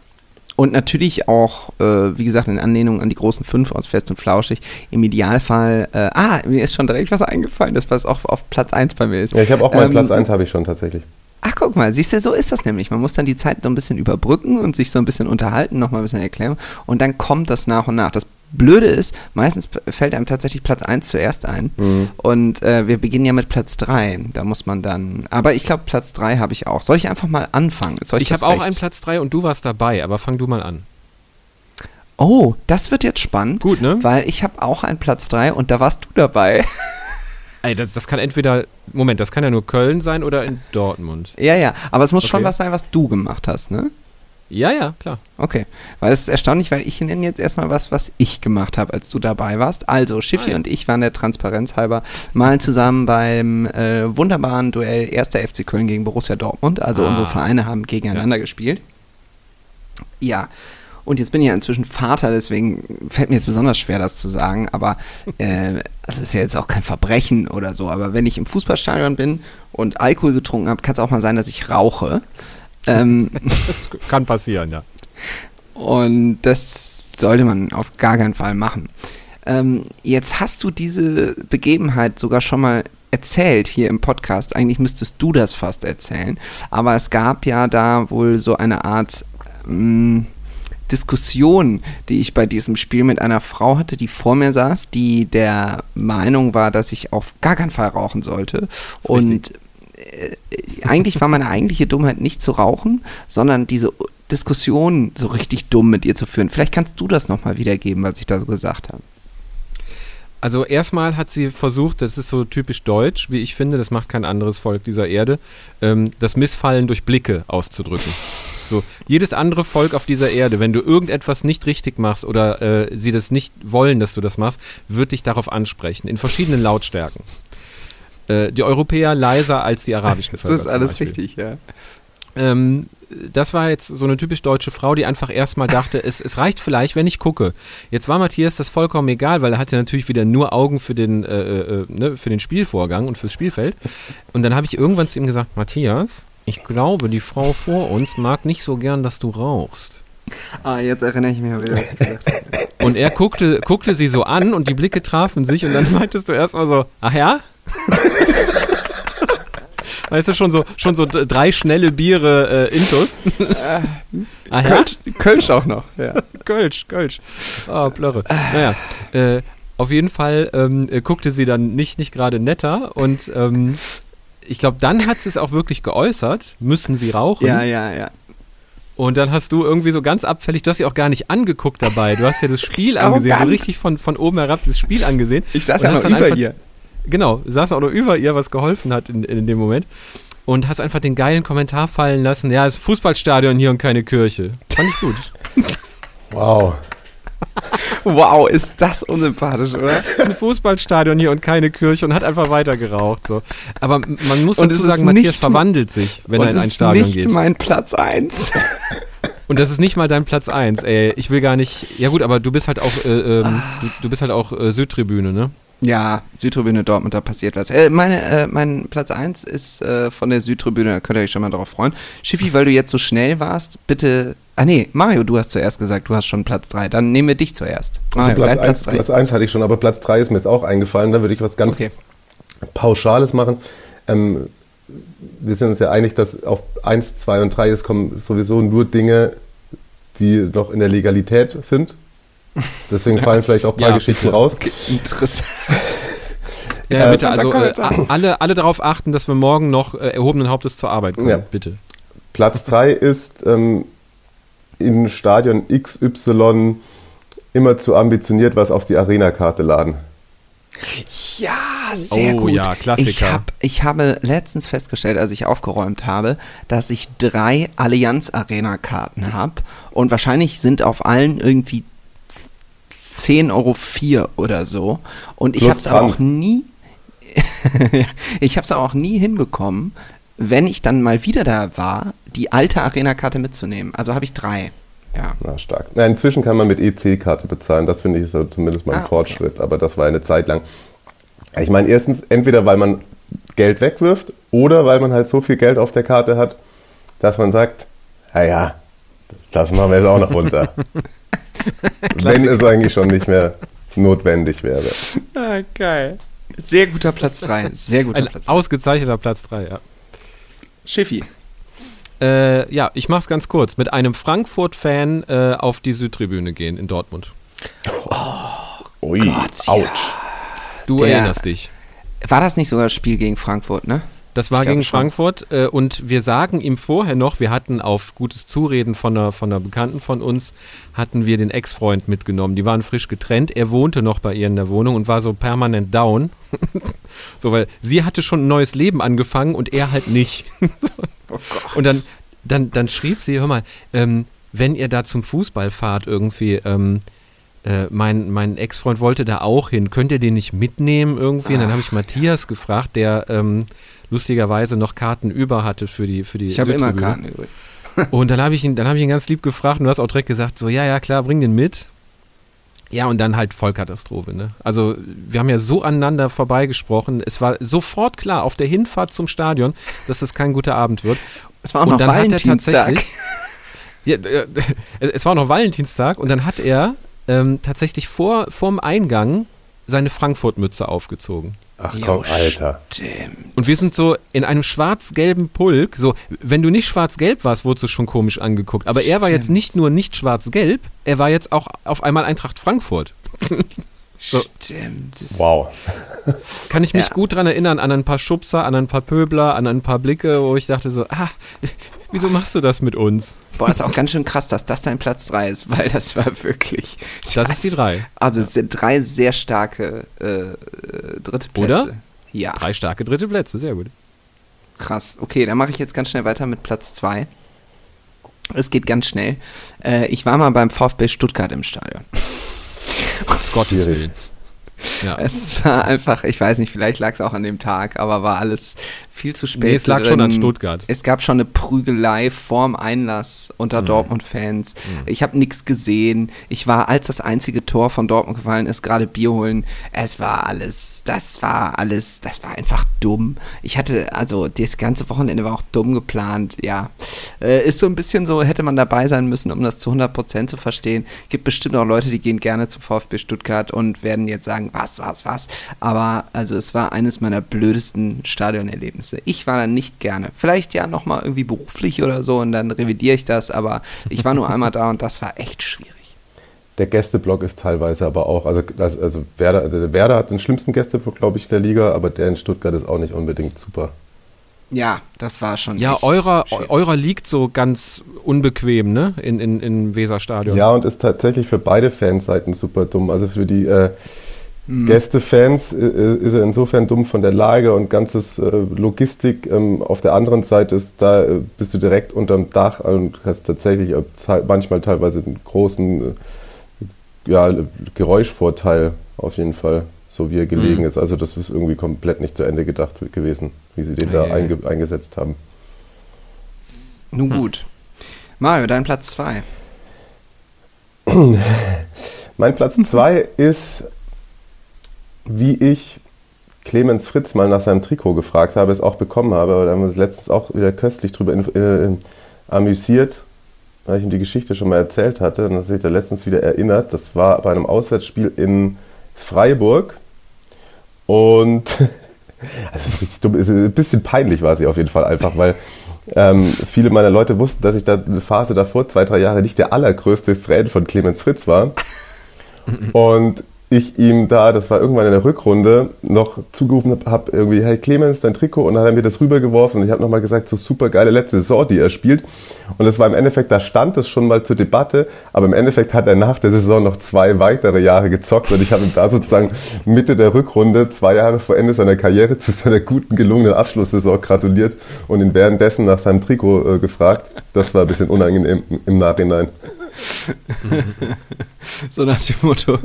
Und natürlich auch, äh, wie gesagt, in Anlehnung an die großen fünf aus Fest und Flauschig, im Idealfall, äh, ah, mir ist schon direkt was eingefallen, das was auch auf Platz 1 bei mir ist. Ja, ich habe auch mal ähm, Platz 1 habe ich schon tatsächlich. Ach, guck mal, siehst du, so ist das nämlich. Man muss dann die Zeit so ein bisschen überbrücken und sich so ein bisschen unterhalten, nochmal ein bisschen erklären und dann kommt das nach und nach. Das Blöde ist, meistens fällt einem tatsächlich Platz 1 zuerst ein. Mhm. Und äh, wir beginnen ja mit Platz 3. Da muss man dann. Aber ich glaube, Platz 3 habe ich auch. Soll ich einfach mal anfangen? ich ich habe auch einen Platz 3 und du warst dabei, aber fang du mal an. Oh, das wird jetzt spannend. Gut, ne? Weil ich habe auch einen Platz 3 und da warst du dabei. Ey, das, das kann entweder, Moment, das kann ja nur Köln sein oder in Dortmund. Ja, ja, aber es muss okay. schon was sein, was du gemacht hast, ne? Ja, ja, klar. Okay, weil es ist erstaunlich, weil ich nenne jetzt erstmal was, was ich gemacht habe, als du dabei warst. Also, Schiffi ah, ja. und ich waren der Transparenz halber mal zusammen beim äh, wunderbaren Duell 1. FC Köln gegen Borussia Dortmund. Also, ah. unsere Vereine haben gegeneinander ja. gespielt. Ja, und jetzt bin ich ja inzwischen Vater, deswegen fällt mir jetzt besonders schwer, das zu sagen. Aber äh, das ist ja jetzt auch kein Verbrechen oder so. Aber wenn ich im Fußballstadion bin und Alkohol getrunken habe, kann es auch mal sein, dass ich rauche. Ähm, kann passieren, ja. Und das sollte man auf gar keinen Fall machen. Ähm, jetzt hast du diese Begebenheit sogar schon mal erzählt hier im Podcast. Eigentlich müsstest du das fast erzählen. Aber es gab ja da wohl so eine Art. Mh, mm, Diskussion, die ich bei diesem Spiel mit einer Frau hatte, die vor mir saß, die der Meinung war, dass ich auf gar keinen Fall rauchen sollte. Und äh, eigentlich war meine eigentliche Dummheit nicht zu rauchen, sondern diese Diskussion so richtig dumm mit ihr zu führen. Vielleicht kannst du das nochmal wiedergeben, was ich da so gesagt habe. Also erstmal hat sie versucht, das ist so typisch deutsch, wie ich finde, das macht kein anderes Volk dieser Erde, ähm, das Missfallen durch Blicke auszudrücken. So, jedes andere Volk auf dieser Erde, wenn du irgendetwas nicht richtig machst oder äh, sie das nicht wollen, dass du das machst, wird dich darauf ansprechen, in verschiedenen Lautstärken. Äh, die Europäer leiser als die arabischen Völker. Das ist alles richtig, ja. Ähm, das war jetzt so eine typisch deutsche Frau, die einfach erstmal dachte, es, es reicht vielleicht, wenn ich gucke. Jetzt war Matthias das vollkommen egal, weil er hatte natürlich wieder nur Augen für den, äh, äh, ne, für den Spielvorgang und fürs Spielfeld. Und dann habe ich irgendwann zu ihm gesagt, Matthias, ich glaube, die Frau vor uns mag nicht so gern, dass du rauchst. Ah, jetzt erinnere ich mich wieder, was gesagt Und er guckte, guckte sie so an und die Blicke trafen sich und dann meintest du erstmal so, ach ja? Weißt du, schon so, schon so drei schnelle Biere äh, Intus. Äh, ah, Kölsch? Kölsch auch noch, ja. Kölsch, Kölsch. Ah, oh, Plörre. Naja, äh, auf jeden Fall ähm, äh, guckte sie dann nicht, nicht gerade netter und ähm, ich glaube, dann hat sie es auch wirklich geäußert, müssen sie rauchen. Ja, ja, ja. Und dann hast du irgendwie so ganz abfällig, du hast sie auch gar nicht angeguckt dabei. Du hast ja das Spiel angesehen, so richtig von, von oben herab das Spiel angesehen. Ich saß ja noch über einfach, ihr. Genau, saß auch noch über ihr, was geholfen hat in, in dem Moment. Und hast einfach den geilen Kommentar fallen lassen, ja, es ist Fußballstadion hier und keine Kirche. Fand ich gut. wow. Wow, ist das unsympathisch, oder? Ein Fußballstadion hier und keine Kirche und hat einfach weiter geraucht. So. Aber man muss dazu sagen, Matthias verwandelt sich, wenn er in ein Stadion geht. Das ist nicht mein Platz 1. Und das ist nicht mal dein Platz 1, ey. Ich will gar nicht. Ja gut, aber du bist halt auch, äh, ähm, du, du, bist halt auch äh, Südtribüne, ne? Ja, Südtribüne Dortmund, da passiert was. Äh, meine, äh, mein Platz 1 ist äh, von der Südtribüne, da könnt ihr euch schon mal darauf freuen. Schiffi, weil du jetzt so schnell warst, bitte. Ah nee, Mario, du hast zuerst gesagt, du hast schon Platz 3. Dann nehmen wir dich zuerst. Also Mario, Platz, 1, Platz 1 hatte ich schon, aber Platz 3 ist mir jetzt auch eingefallen. Da würde ich was ganz okay. Pauschales machen. Ähm, wir sind uns ja einig, dass auf 1, 2 und 3 es kommen sowieso nur Dinge, die noch in der Legalität sind. Deswegen fallen vielleicht auch ein paar ja, Geschichten bitte. raus. Okay, interessant. Ja, äh, bitte, also äh, alle, alle darauf achten, dass wir morgen noch äh, erhobenen Hauptes zur Arbeit kommen, ja. bitte. Platz 3 ist ähm, in Stadion XY immer zu ambitioniert was auf die Arena-Karte laden. Ja, sehr oh, gut. Ja, Klassiker. Ich, hab, ich habe letztens festgestellt, als ich aufgeräumt habe, dass ich drei Allianz Arena Karten habe und wahrscheinlich sind auf allen irgendwie 10,04 Euro oder so. Und ich habe es auch nie, ich habe es auch nie hinbekommen, wenn ich dann mal wieder da war, die alte Arena-Karte mitzunehmen. Also habe ich drei. Ja. Na, stark. Na, inzwischen kann man mit EC-Karte bezahlen. Das finde ich so zumindest mal ein ah, Fortschritt. Okay. Aber das war eine Zeit lang. Ich meine, erstens, entweder weil man Geld wegwirft oder weil man halt so viel Geld auf der Karte hat, dass man sagt, naja, das machen wir jetzt auch noch runter. Wenn es eigentlich schon nicht mehr notwendig wäre. Ah, geil. Sehr guter Platz 3. Sehr guter Ein Platz Ausgezeichneter Platz 3, ja. Schiffi. Äh, ja, ich mach's ganz kurz. Mit einem Frankfurt-Fan äh, auf die Südtribüne gehen in Dortmund. Oh, Ui, Gott, ouch. ja. Du Der- erinnerst dich. War das nicht sogar das Spiel gegen Frankfurt, ne? Das war gegen schon. Frankfurt äh, und wir sagen ihm vorher noch, wir hatten auf gutes Zureden von einer, von einer Bekannten von uns, hatten wir den Ex-Freund mitgenommen. Die waren frisch getrennt. Er wohnte noch bei ihr in der Wohnung und war so permanent down. so, weil sie hatte schon ein neues Leben angefangen und er halt nicht. Oh. Und dann, dann, dann schrieb sie, hör mal, ähm, wenn ihr da zum Fußball fahrt irgendwie, ähm, äh, mein, mein Ex-Freund wollte da auch hin, könnt ihr den nicht mitnehmen irgendwie? Und dann habe ich Matthias gefragt, der ähm, lustigerweise noch Karten über hatte für die für die Ich habe immer. Karten übrig. Und dann habe ich ihn, dann habe ich ihn ganz lieb gefragt und du hast auch direkt gesagt, so ja, ja, klar, bring den mit. Ja, und dann halt Vollkatastrophe, ne? Also, wir haben ja so aneinander vorbeigesprochen. Es war sofort klar auf der Hinfahrt zum Stadion, dass das kein guter Abend wird. Es war auch und noch dann hat er Valentinstag. tatsächlich. Ja, äh, es war noch Valentinstag und dann hat er ähm, tatsächlich vor vorm Eingang seine Frankfurt-Mütze aufgezogen. Ach komm, Alter. Stimmt. Und wir sind so in einem schwarz-gelben Pulk. So, wenn du nicht schwarz-gelb warst, wurdest du schon komisch angeguckt. Aber er war jetzt Stimmt. nicht nur nicht schwarz-gelb, er war jetzt auch auf einmal Eintracht Frankfurt. So. Stimmt. Wow. Kann ich mich Ja. gut dran erinnern an ein paar Schubser, an ein paar Pöbler, an ein paar Blicke, wo ich dachte so, ah, wieso machst du das mit uns? Boah, ist auch ganz schön krass, dass das dein Platz 3 ist, weil das war wirklich. Das ist die drei. Also es sind drei sehr starke äh, äh, dritte Plätze. Oder? Ja, Drei starke dritte Plätze, sehr gut. krass. Okay, dann mache ich jetzt ganz schnell weiter mit Platz 2. Es geht ganz schnell. Äh, ich war mal beim VfB Stuttgart im Stadion. Gottes. Willen. Ja. Es war einfach, ich weiß nicht, vielleicht lag es auch an dem Tag, aber war alles viel zu spät. Nee, es lag drin. schon an Stuttgart. Es gab schon eine Prügelei vorm Einlass unter Dortmund-Fans. Ich habe nichts gesehen. Ich war, als das einzige Tor von Dortmund gefallen ist, gerade Bier holen. Es war alles, das war alles, das war einfach dumm. Ich hatte, also das ganze Wochenende war auch dumm geplant. Ja, äh, ist so ein bisschen so, hätte man dabei sein müssen, um das zu 100% zu verstehen. Gibt bestimmt auch Leute, die gehen gerne zum VfB Stuttgart und werden jetzt sagen, was, was, was. Aber also es war eines meiner blödesten Stadionerlebnisse. Ich war da nicht gerne. Vielleicht ja nochmal irgendwie beruflich oder so und dann revidiere ich das, aber ich war nur einmal da und das war echt schwierig. Der Gästeblock ist teilweise aber auch, also, das, also Werder, also der Werder hat den schlimmsten Gästeblock, glaube ich, der Liga, aber der in Stuttgart ist auch nicht unbedingt super. Ja, das war schon. Ja, echt eurer, schwierig. eurer liegt so ganz unbequem, ne? In, in, in Weserstadion. Ja, und ist tatsächlich für beide Fanseiten super dumm. Also für die äh, Gästefans äh, ist er insofern dumm von der Lage und ganzes äh, Logistik. Ähm, auf der anderen Seite ist da äh, bist du direkt unterm Dach und hast tatsächlich äh, manchmal teilweise einen großen äh, ja, Geräuschvorteil auf jeden Fall, so wie er gelegen Mhm. ist. Also das ist irgendwie komplett nicht zu Ende gedacht gewesen, wie sie den da ei. einge eingesetzt haben. Nun gut. Mario, dein Platz 2. Mein Platz zwei ist, wie ich Clemens Fritz mal nach seinem Trikot gefragt habe, es auch bekommen habe. Aber da haben wir uns letztens auch wieder köstlich drüber in, äh, amüsiert, weil ich ihm die Geschichte schon mal erzählt hatte. Und das sich da letztens wieder erinnert. Das war bei einem Auswärtsspiel in Freiburg. Und das ist richtig dumm. Ist ein bisschen peinlich war sie auf jeden Fall einfach, weil ähm, viele meiner Leute wussten, dass ich da eine Phase davor, zwei, drei Jahre, nicht der allergrößte Fan von Clemens Fritz war. Und ich ihm da, das war irgendwann in der Rückrunde, noch zugerufen habe, hab irgendwie, hey Clemens, dein Trikot, und dann hat er mir das rübergeworfen und ich habe nochmal gesagt, so super geile letzte Saison, die er spielt. Und das war im Endeffekt, da stand es schon mal zur Debatte, aber im Endeffekt hat er nach der Saison noch zwei weitere Jahre gezockt und ich habe ihm da sozusagen Mitte der Rückrunde, zwei Jahre vor Ende seiner Karriere, zu seiner guten, gelungenen Abschlusssaison gratuliert und ihn währenddessen nach seinem Trikot äh, gefragt. Das war ein bisschen unangenehm im Nachhinein. So nach dem Motto,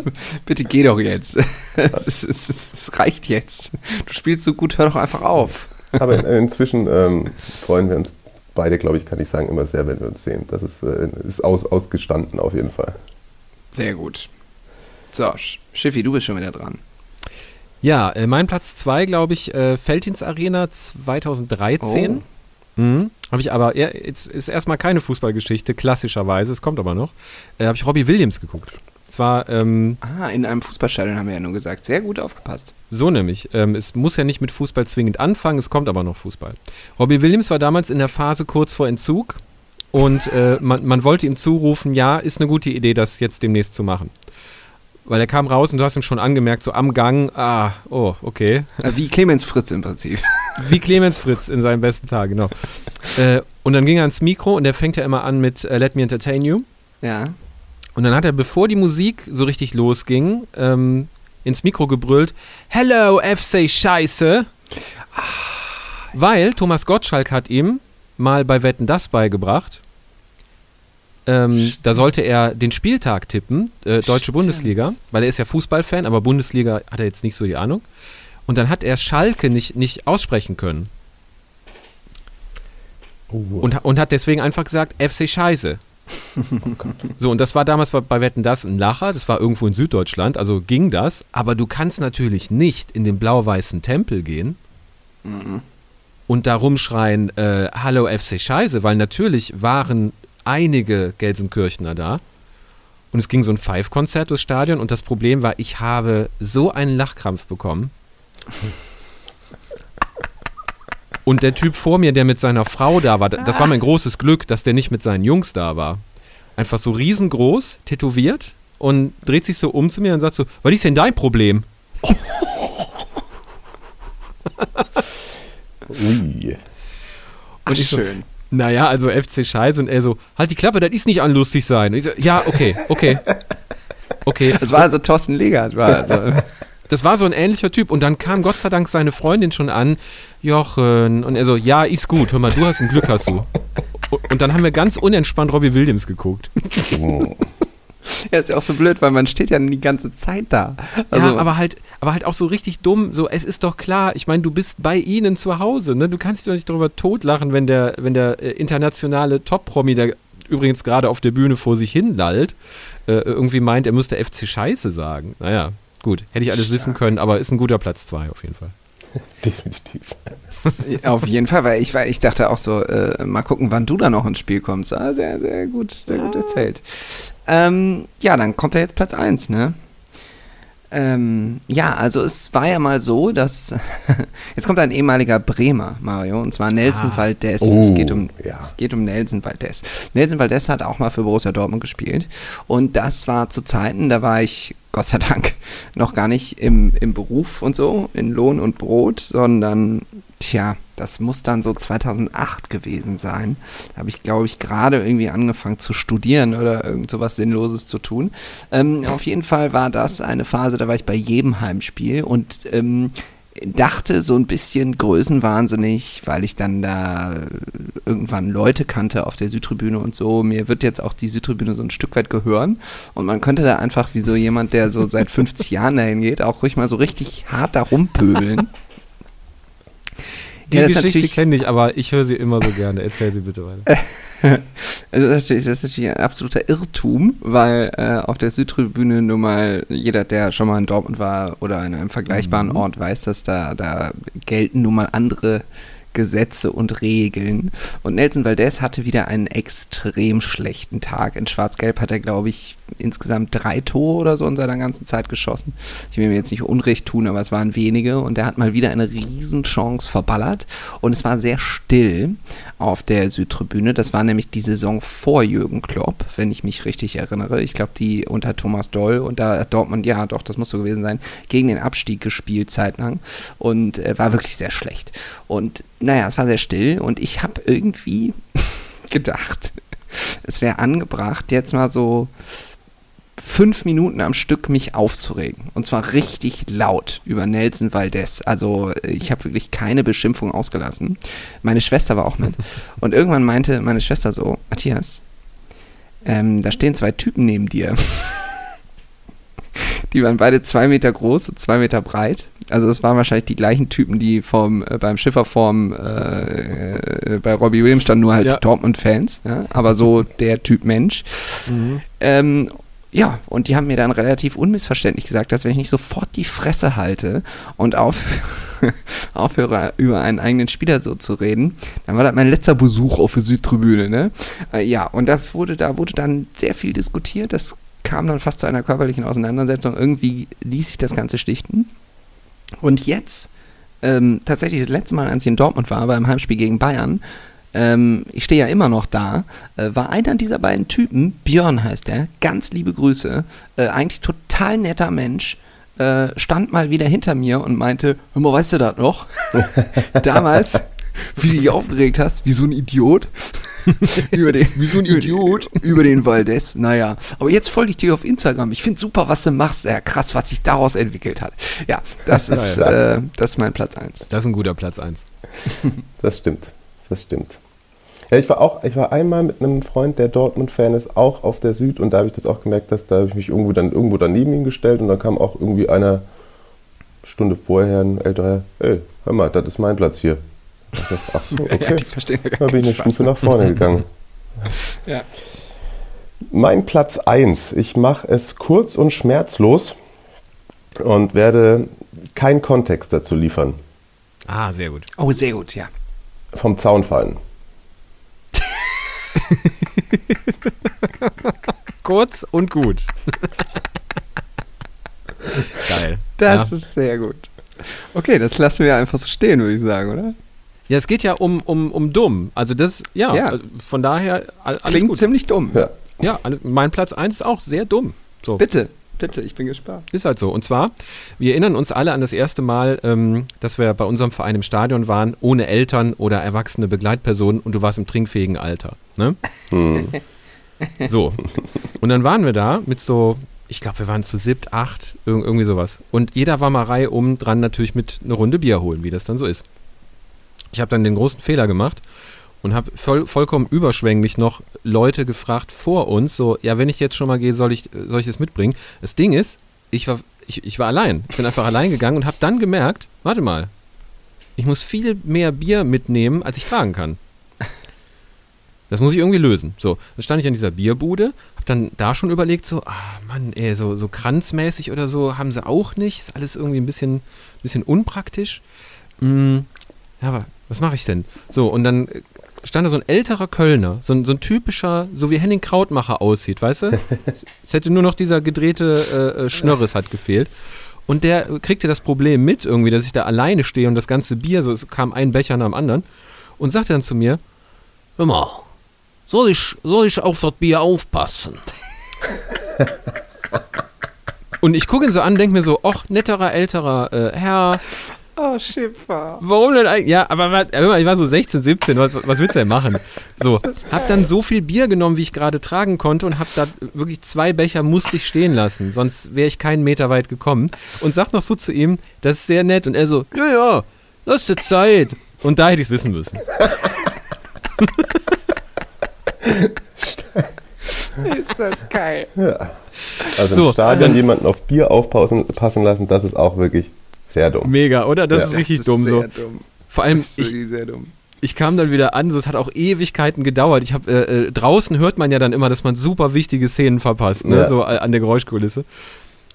bitte geh doch jetzt. Es, es, ist- es reicht jetzt. Du spielst so gut, hör doch einfach auf. Aber in, inzwischen ähm, freuen wir uns beide, glaube ich, kann ich sagen, immer sehr, wenn wir uns sehen. Das ist, äh, ist aus, ausgestanden auf jeden Fall. Sehr gut. So, Sch- Schiffi, du bist schon wieder dran. Ja, äh, mein Platz 2, glaube ich, äh, Feldins Arena 2013. Mhm. Habe ich aber, ja, jetzt ist erstmal keine Fußballgeschichte, klassischerweise, es kommt aber noch. Äh, Habe ich Robbie Williams geguckt. Zwar ähm, Ah, in einem Fußballstadion haben wir ja nur gesagt. Sehr gut aufgepasst. so nämlich. Ähm, es muss ja nicht mit Fußball zwingend anfangen, es kommt aber noch Fußball. Robbie Williams war damals in der Phase kurz vor Entzug und äh, man, man wollte ihm zurufen, ja, ist eine gute Idee, das jetzt demnächst zu machen. Weil er kam raus und du hast ihm schon angemerkt, so am Gang, ah, oh, okay. Wie Clemens Fritz im Prinzip. Wie Clemens Fritz in seinem besten Tag, genau. Äh, und dann ging er ans Mikro und der fängt ja immer an mit uh, Let Me Entertain You. Ja. Und dann hat er, bevor die Musik so richtig losging, ähm, ins Mikro gebrüllt, Hello, FC Scheiße. Weil Thomas Gottschalk hat ihm mal bei Wetten das beigebracht. Ähm, da sollte er den Spieltag tippen, äh, Deutsche Stimmt. Bundesliga, weil er ist ja Fußballfan, aber Bundesliga hat er jetzt nicht so die Ahnung. Und dann hat er Schalke nicht, nicht aussprechen können. Oh. Und, und hat deswegen einfach gesagt, FC Scheiße. Oh so, und das war damals bei, bei Wetten das ein Lacher, das war irgendwo in Süddeutschland, also ging das, aber du kannst natürlich nicht in den blau-weißen Tempel gehen mhm. und da rumschreien, äh, Hallo FC Scheiße, weil natürlich waren einige Gelsenkirchner da. Und es ging so ein Five-Konzert durchs Stadion und das Problem war, ich habe so einen Lachkrampf bekommen. Und der Typ vor mir, der mit seiner Frau da war, das war mein großes Glück, dass der nicht mit seinen Jungs da war. Einfach so riesengroß, tätowiert und dreht sich so um zu mir und sagt so, was ist denn dein Problem? Ui. Ach, und ich schön. So, naja, also FC Scheiße und er so, halt die Klappe, das ist nicht an lustig sein. Und ich so, ja, okay, okay. Okay. Das war also Thorsten Legert, war. Das war so ein ähnlicher Typ. Und dann kam Gott sei Dank seine Freundin schon an, Jochen. Und er so, ja, ist gut. Hör mal, du hast ein Glück, hast du. Und dann haben wir ganz unentspannt Robbie Williams geguckt. Oh. Ja, ist ja auch so blöd, weil man steht ja die ganze Zeit da. Also ja, aber halt, aber halt auch so richtig dumm. So, es ist doch klar, ich meine, du bist bei ihnen zu Hause, ne? Du kannst dich doch nicht darüber totlachen, wenn der, wenn der äh, internationale Top-Promi, der übrigens gerade auf der Bühne vor sich hin lallt, äh, irgendwie meint, er müsste FC Scheiße sagen. Naja, Gut, hätte ich alles Stark. wissen können, aber ist ein guter Platz 2 auf jeden Fall. Definitiv. auf jeden Fall, weil ich, weil ich dachte auch so, äh, mal gucken, wann du da noch ins Spiel kommst. Ah, sehr, sehr gut, sehr gut erzählt. Ähm, ja, dann kommt er jetzt Platz 1, ne? Ähm, ja, also es war ja mal so, dass jetzt kommt ein ehemaliger Bremer, Mario, und zwar Nelson ah. Valdez. Oh, es, geht um, ja. es geht um Nelson Valdez. Nelson Valdez hat auch mal für Borussia Dortmund gespielt und das war zu Zeiten, da war ich Gott sei Dank noch gar nicht im, im Beruf und so, in Lohn und Brot, sondern tja, das muss dann so 2008 gewesen sein. Da habe ich, glaube ich, gerade irgendwie angefangen zu studieren oder irgend so was Sinnloses zu tun. Ähm, auf jeden Fall war das eine Phase, da war ich bei jedem Heimspiel und ähm, dachte so ein bisschen größenwahnsinnig, weil ich dann da irgendwann Leute kannte auf der Südtribüne und so. Mir wird jetzt auch die Südtribüne so ein Stück weit gehören. Und man könnte da einfach wie so jemand, der so seit 50 Jahren dahin geht, auch ruhig mal so richtig hart da rumpöbeln. Die ja, Geschichte kenne ich, aber ich höre sie immer so gerne. Erzähl sie bitte weiter. also das, ist natürlich ein absoluter Irrtum, weil äh, auf der Südtribüne nur mal jeder, der schon mal in Dortmund war oder in einem vergleichbaren mhm. Ort, weiß, dass da, da gelten nun mal andere Gesetze und Regeln. Und Nelson Valdez hatte wieder einen extrem schlechten Tag. In Schwarz-Gelb hat er, glaube ich, insgesamt drei Tore oder so in seiner ganzen Zeit geschossen. Ich will mir jetzt nicht Unrecht tun, aber es waren wenige. Und er hat mal wieder eine Riesenchance verballert. Und es war sehr still auf der Südtribüne. Das war nämlich die Saison vor Jürgen Klopp, wenn ich mich richtig erinnere. Ich glaube, die unter Thomas Doll und da hat Dortmund, ja doch, das muss so gewesen sein, gegen den Abstieg gespielt zeitlang. Und äh, war wirklich sehr schlecht. Und naja, es war sehr still und ich habe irgendwie gedacht, es wäre angebracht, jetzt mal so fünf Minuten am Stück mich aufzuregen. Und zwar richtig laut über Nelson Valdez. Also ich habe wirklich keine Beschimpfung ausgelassen. Meine Schwester war auch mit. Und irgendwann meinte meine Schwester so, Matthias, ähm, da stehen zwei Typen neben dir. Die waren beide zwei Meter groß und zwei Meter breit. Also es waren wahrscheinlich die gleichen Typen, die vom, äh, beim Schifferform äh, äh, bei Robbie Williams standen, nur halt ja. Dortmund-Fans. Ja? Aber so der Typ Mensch. Mhm. Ähm, ja, und die haben mir dann relativ unmissverständlich gesagt, dass wenn ich nicht sofort die Fresse halte und auf, aufhöre, über einen eigenen Spieler so zu reden, dann war das mein letzter Besuch auf der Südtribüne. Ne? Äh, ja, und da wurde, da wurde dann sehr viel diskutiert. Das kam dann fast zu einer körperlichen Auseinandersetzung. Irgendwie ließ sich das Ganze schlichten. Und jetzt, ähm, tatsächlich das letzte Mal, als ich in Dortmund war, beim Heimspiel gegen Bayern, ähm, ich stehe ja immer noch da, äh, war einer dieser beiden Typen, Björn heißt er, ganz liebe Grüße, äh, eigentlich total netter Mensch, äh, stand mal wieder hinter mir und meinte, hör mal, weißt du das noch? Damals, wie du dich aufgeregt hast, wie so ein Idiot. über den, wie so ein Idiot. Über den Valdez. Naja, aber jetzt folge ich dir auf Instagram. Ich finde super, was du machst. Ja, krass, was sich daraus entwickelt hat. Ja, das ist, äh, das ist mein Platz 1. Das ist ein guter Platz 1. das stimmt. Das stimmt. Ja, ich war auch, ich war einmal mit einem Freund, der Dortmund-Fan ist, auch auf der Süd und da habe ich das auch gemerkt, dass da habe ich mich irgendwo dann irgendwo daneben ihn gestellt und dann kam auch irgendwie einer Stunde vorher ein älterer, ey, hör mal, das ist mein Platz hier. Ach so, okay. ja, die verstehen ja da bin ich eine Stufe nach vorne gegangen. ja. Mein Platz 1. Ich mache es kurz und schmerzlos und werde keinen Kontext dazu liefern. Ah, sehr gut. Oh, sehr gut, ja. Vom Zaun fallen. Kurz und gut. Geil. Das ja. ist sehr gut. Okay, das lassen wir einfach so stehen, würde ich sagen, oder? Ja, es geht ja um, um, um dumm. Also das, ja, ja. von daher alles Klingt gut. ziemlich dumm. Ja, ja mein Platz 1 ist auch sehr dumm. So. Bitte, bitte, ich bin gespannt. Ist halt so. Und zwar, wir erinnern uns alle an das erste Mal, ähm, dass wir bei unserem Verein im Stadion waren, ohne Eltern oder erwachsene Begleitpersonen und du warst im trinkfähigen Alter. Ne? Hm. So. Und dann waren wir da mit so, ich glaube, wir waren zu siebt, acht, irgendwie sowas. Und jeder war mal Reihe um dran natürlich mit einer Runde Bier holen, wie das dann so ist. Ich habe dann den großen Fehler gemacht und habe voll, vollkommen überschwänglich noch Leute gefragt vor uns, so, ja, wenn ich jetzt schon mal gehe, soll ich, soll ich das mitbringen? Das Ding ist, ich war, ich, ich war allein. Ich bin einfach allein gegangen und habe dann gemerkt, warte mal, ich muss viel mehr Bier mitnehmen, als ich tragen kann. Das muss ich irgendwie lösen. So, dann stand ich an dieser Bierbude, hab dann da schon überlegt, so, ah Mann, ey, so, so kranzmäßig oder so haben sie auch nicht. Ist alles irgendwie ein bisschen, bisschen unpraktisch. Hm, ja, aber was mache ich denn? So, und dann stand da so ein älterer Kölner, so ein, so ein typischer, so wie Henning Krautmacher aussieht, weißt du? es hätte nur noch dieser gedrehte äh, äh, Schnörres hat gefehlt. Und der kriegte das Problem mit, irgendwie, dass ich da alleine stehe und das ganze Bier, so es kam ein Becher nach dem anderen, und sagte dann zu mir: Hör mal, soll ich, soll ich auf das Bier aufpassen? und ich gucke ihn so an, denke mir so: ach, netterer, älterer äh, Herr, Oh, Schiffer. Warum denn eigentlich? Ja, aber ich war so 16, 17, was, was willst du denn machen? So, hab dann so viel Bier genommen, wie ich gerade tragen konnte und hab da wirklich zwei Becher musste ich stehen lassen, sonst wäre ich keinen Meter weit gekommen. Und sag noch so zu ihm, das ist sehr nett. Und er so, ja, ja, lass dir Zeit. Und da hätte ich es wissen müssen. ist das geil. Ja. Also so, im Stadion ähm, jemanden auf Bier aufpassen lassen, das ist auch wirklich sehr dumm. Mega, oder? Das ja. ist richtig das ist dumm. so. Dumm. Vor allem, ich, ich kam dann wieder an, so, es hat auch Ewigkeiten gedauert. Ich habe äh, äh, draußen hört man ja dann immer, dass man super wichtige Szenen verpasst, ne? Ja. so äh, an der Geräuschkulisse.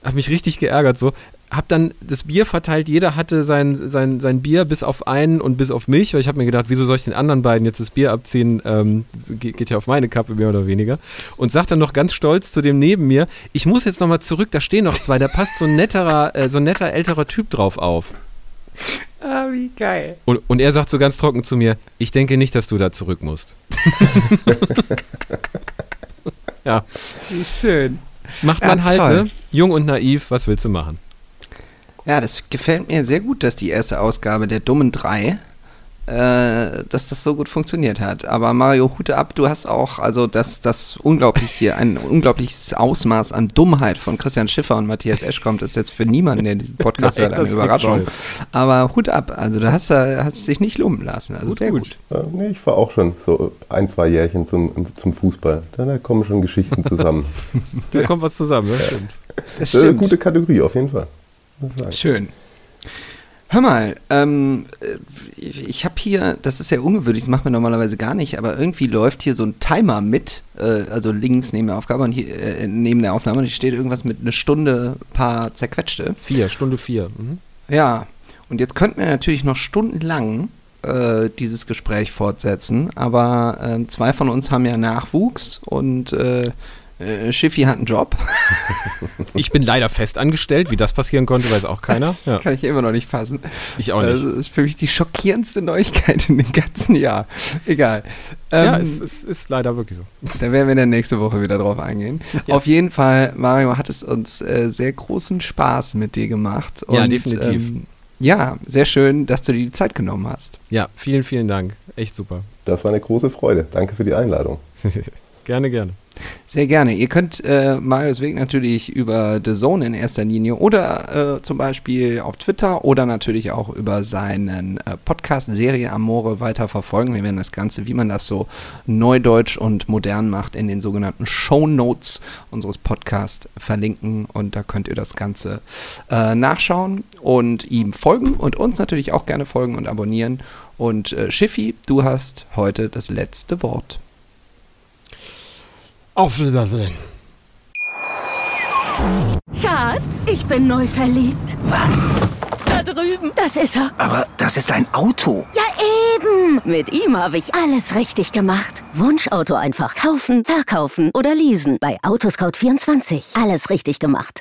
Hab mich richtig geärgert so hab dann das Bier verteilt, jeder hatte sein, sein, sein Bier bis auf einen und bis auf mich, weil ich habe mir gedacht, wieso soll ich den anderen beiden jetzt das Bier abziehen, ähm, geht, ja auf meine Kappe mehr oder weniger. Und sagt dann noch ganz stolz zu dem neben mir, ich muss jetzt nochmal zurück, da stehen noch zwei, da passt so ein netterer, äh, so ein netter älterer Typ drauf auf. Ah, wie geil. Und, und er sagt so ganz trocken zu mir, ich denke nicht, dass du da zurück musst. ja. Wie schön. Macht man ja, halt, ne? Jung und naiv, was willst du machen? Ja, das gefällt mir sehr gut, dass die erste Ausgabe der Dummen drei, äh, dass das so gut funktioniert hat. Aber Mario, Hute ab, du hast auch, also das, das unglaublich hier, ein unglaubliches Ausmaß an Dummheit von Christian Schiffer und Matthias Esch kommt, das ist jetzt für niemanden, der diesen Podcast Nein, hört, eine Überraschung. Aber Hut ab, also du hast, hast dich nicht lumpen lassen. Also gut, sehr gut. gut. Ja, nee, ich war auch schon so ein, zwei Jährchen zum, zum Fußball. Da kommen schon Geschichten zusammen. da kommt was zusammen, das stimmt. Das stimmt. Eine gute Kategorie auf jeden Fall. Schön. Hör mal, ähm, ich habe hier, das ist ja ungewöhnlich, das machen wir normalerweise gar nicht, aber irgendwie läuft hier so ein Timer mit, äh, also links neben der Aufgabe und hier äh, neben der Aufnahme und hier steht irgendwas mit eine Stunde, paar zerquetschte. Vier, Stunde vier. Mhm. Ja, und jetzt könnten wir natürlich noch stundenlang äh, dieses Gespräch fortsetzen, aber ähm, zwei von uns haben ja Nachwuchs und äh, Schiffi hat einen Job. ich bin leider fest angestellt. Wie das passieren konnte, weiß auch keiner. Das ja. kann ich immer noch nicht fassen. Ich auch nicht. Das ist für mich die schockierendste Neuigkeit in dem ganzen Jahr. Egal. Ja, ähm, es, es, ist leider wirklich so. Da werden wir dann nächste Woche wieder drauf eingehen. Ja. Auf jeden Fall, Mario, hat es uns äh, sehr großen Spaß mit dir gemacht. Und, ja, definitiv. Ähm, ja, sehr schön, dass du dir die Zeit genommen hast. Ja, vielen, vielen Dank. Echt super. Das war eine große Freude. Danke für die Einladung. gerne, gerne. Sehr gerne. Ihr könnt äh, Marius Weg natürlich über The Zone in erster Linie oder äh, zum Beispiel auf Twitter oder natürlich auch über seinen äh, Podcast Serie Amore weiter verfolgen. Wir werden das Ganze, wie man das so neudeutsch und modern macht, in den sogenannten Show Notes unseres Podcasts verlinken und da könnt ihr das Ganze äh, nachschauen und ihm folgen und uns natürlich auch gerne folgen und abonnieren. Und äh, Schiffi, du hast heute das letzte Wort. Auf Wiedersehen. Schatz, ich bin neu verliebt. Was? Da drüben. Das ist er. Aber das ist ein Auto. Ja, eben. Mit ihm habe ich alles richtig gemacht. Wunschauto einfach kaufen, verkaufen oder leasen. Bei Autoscout24. Alles richtig gemacht.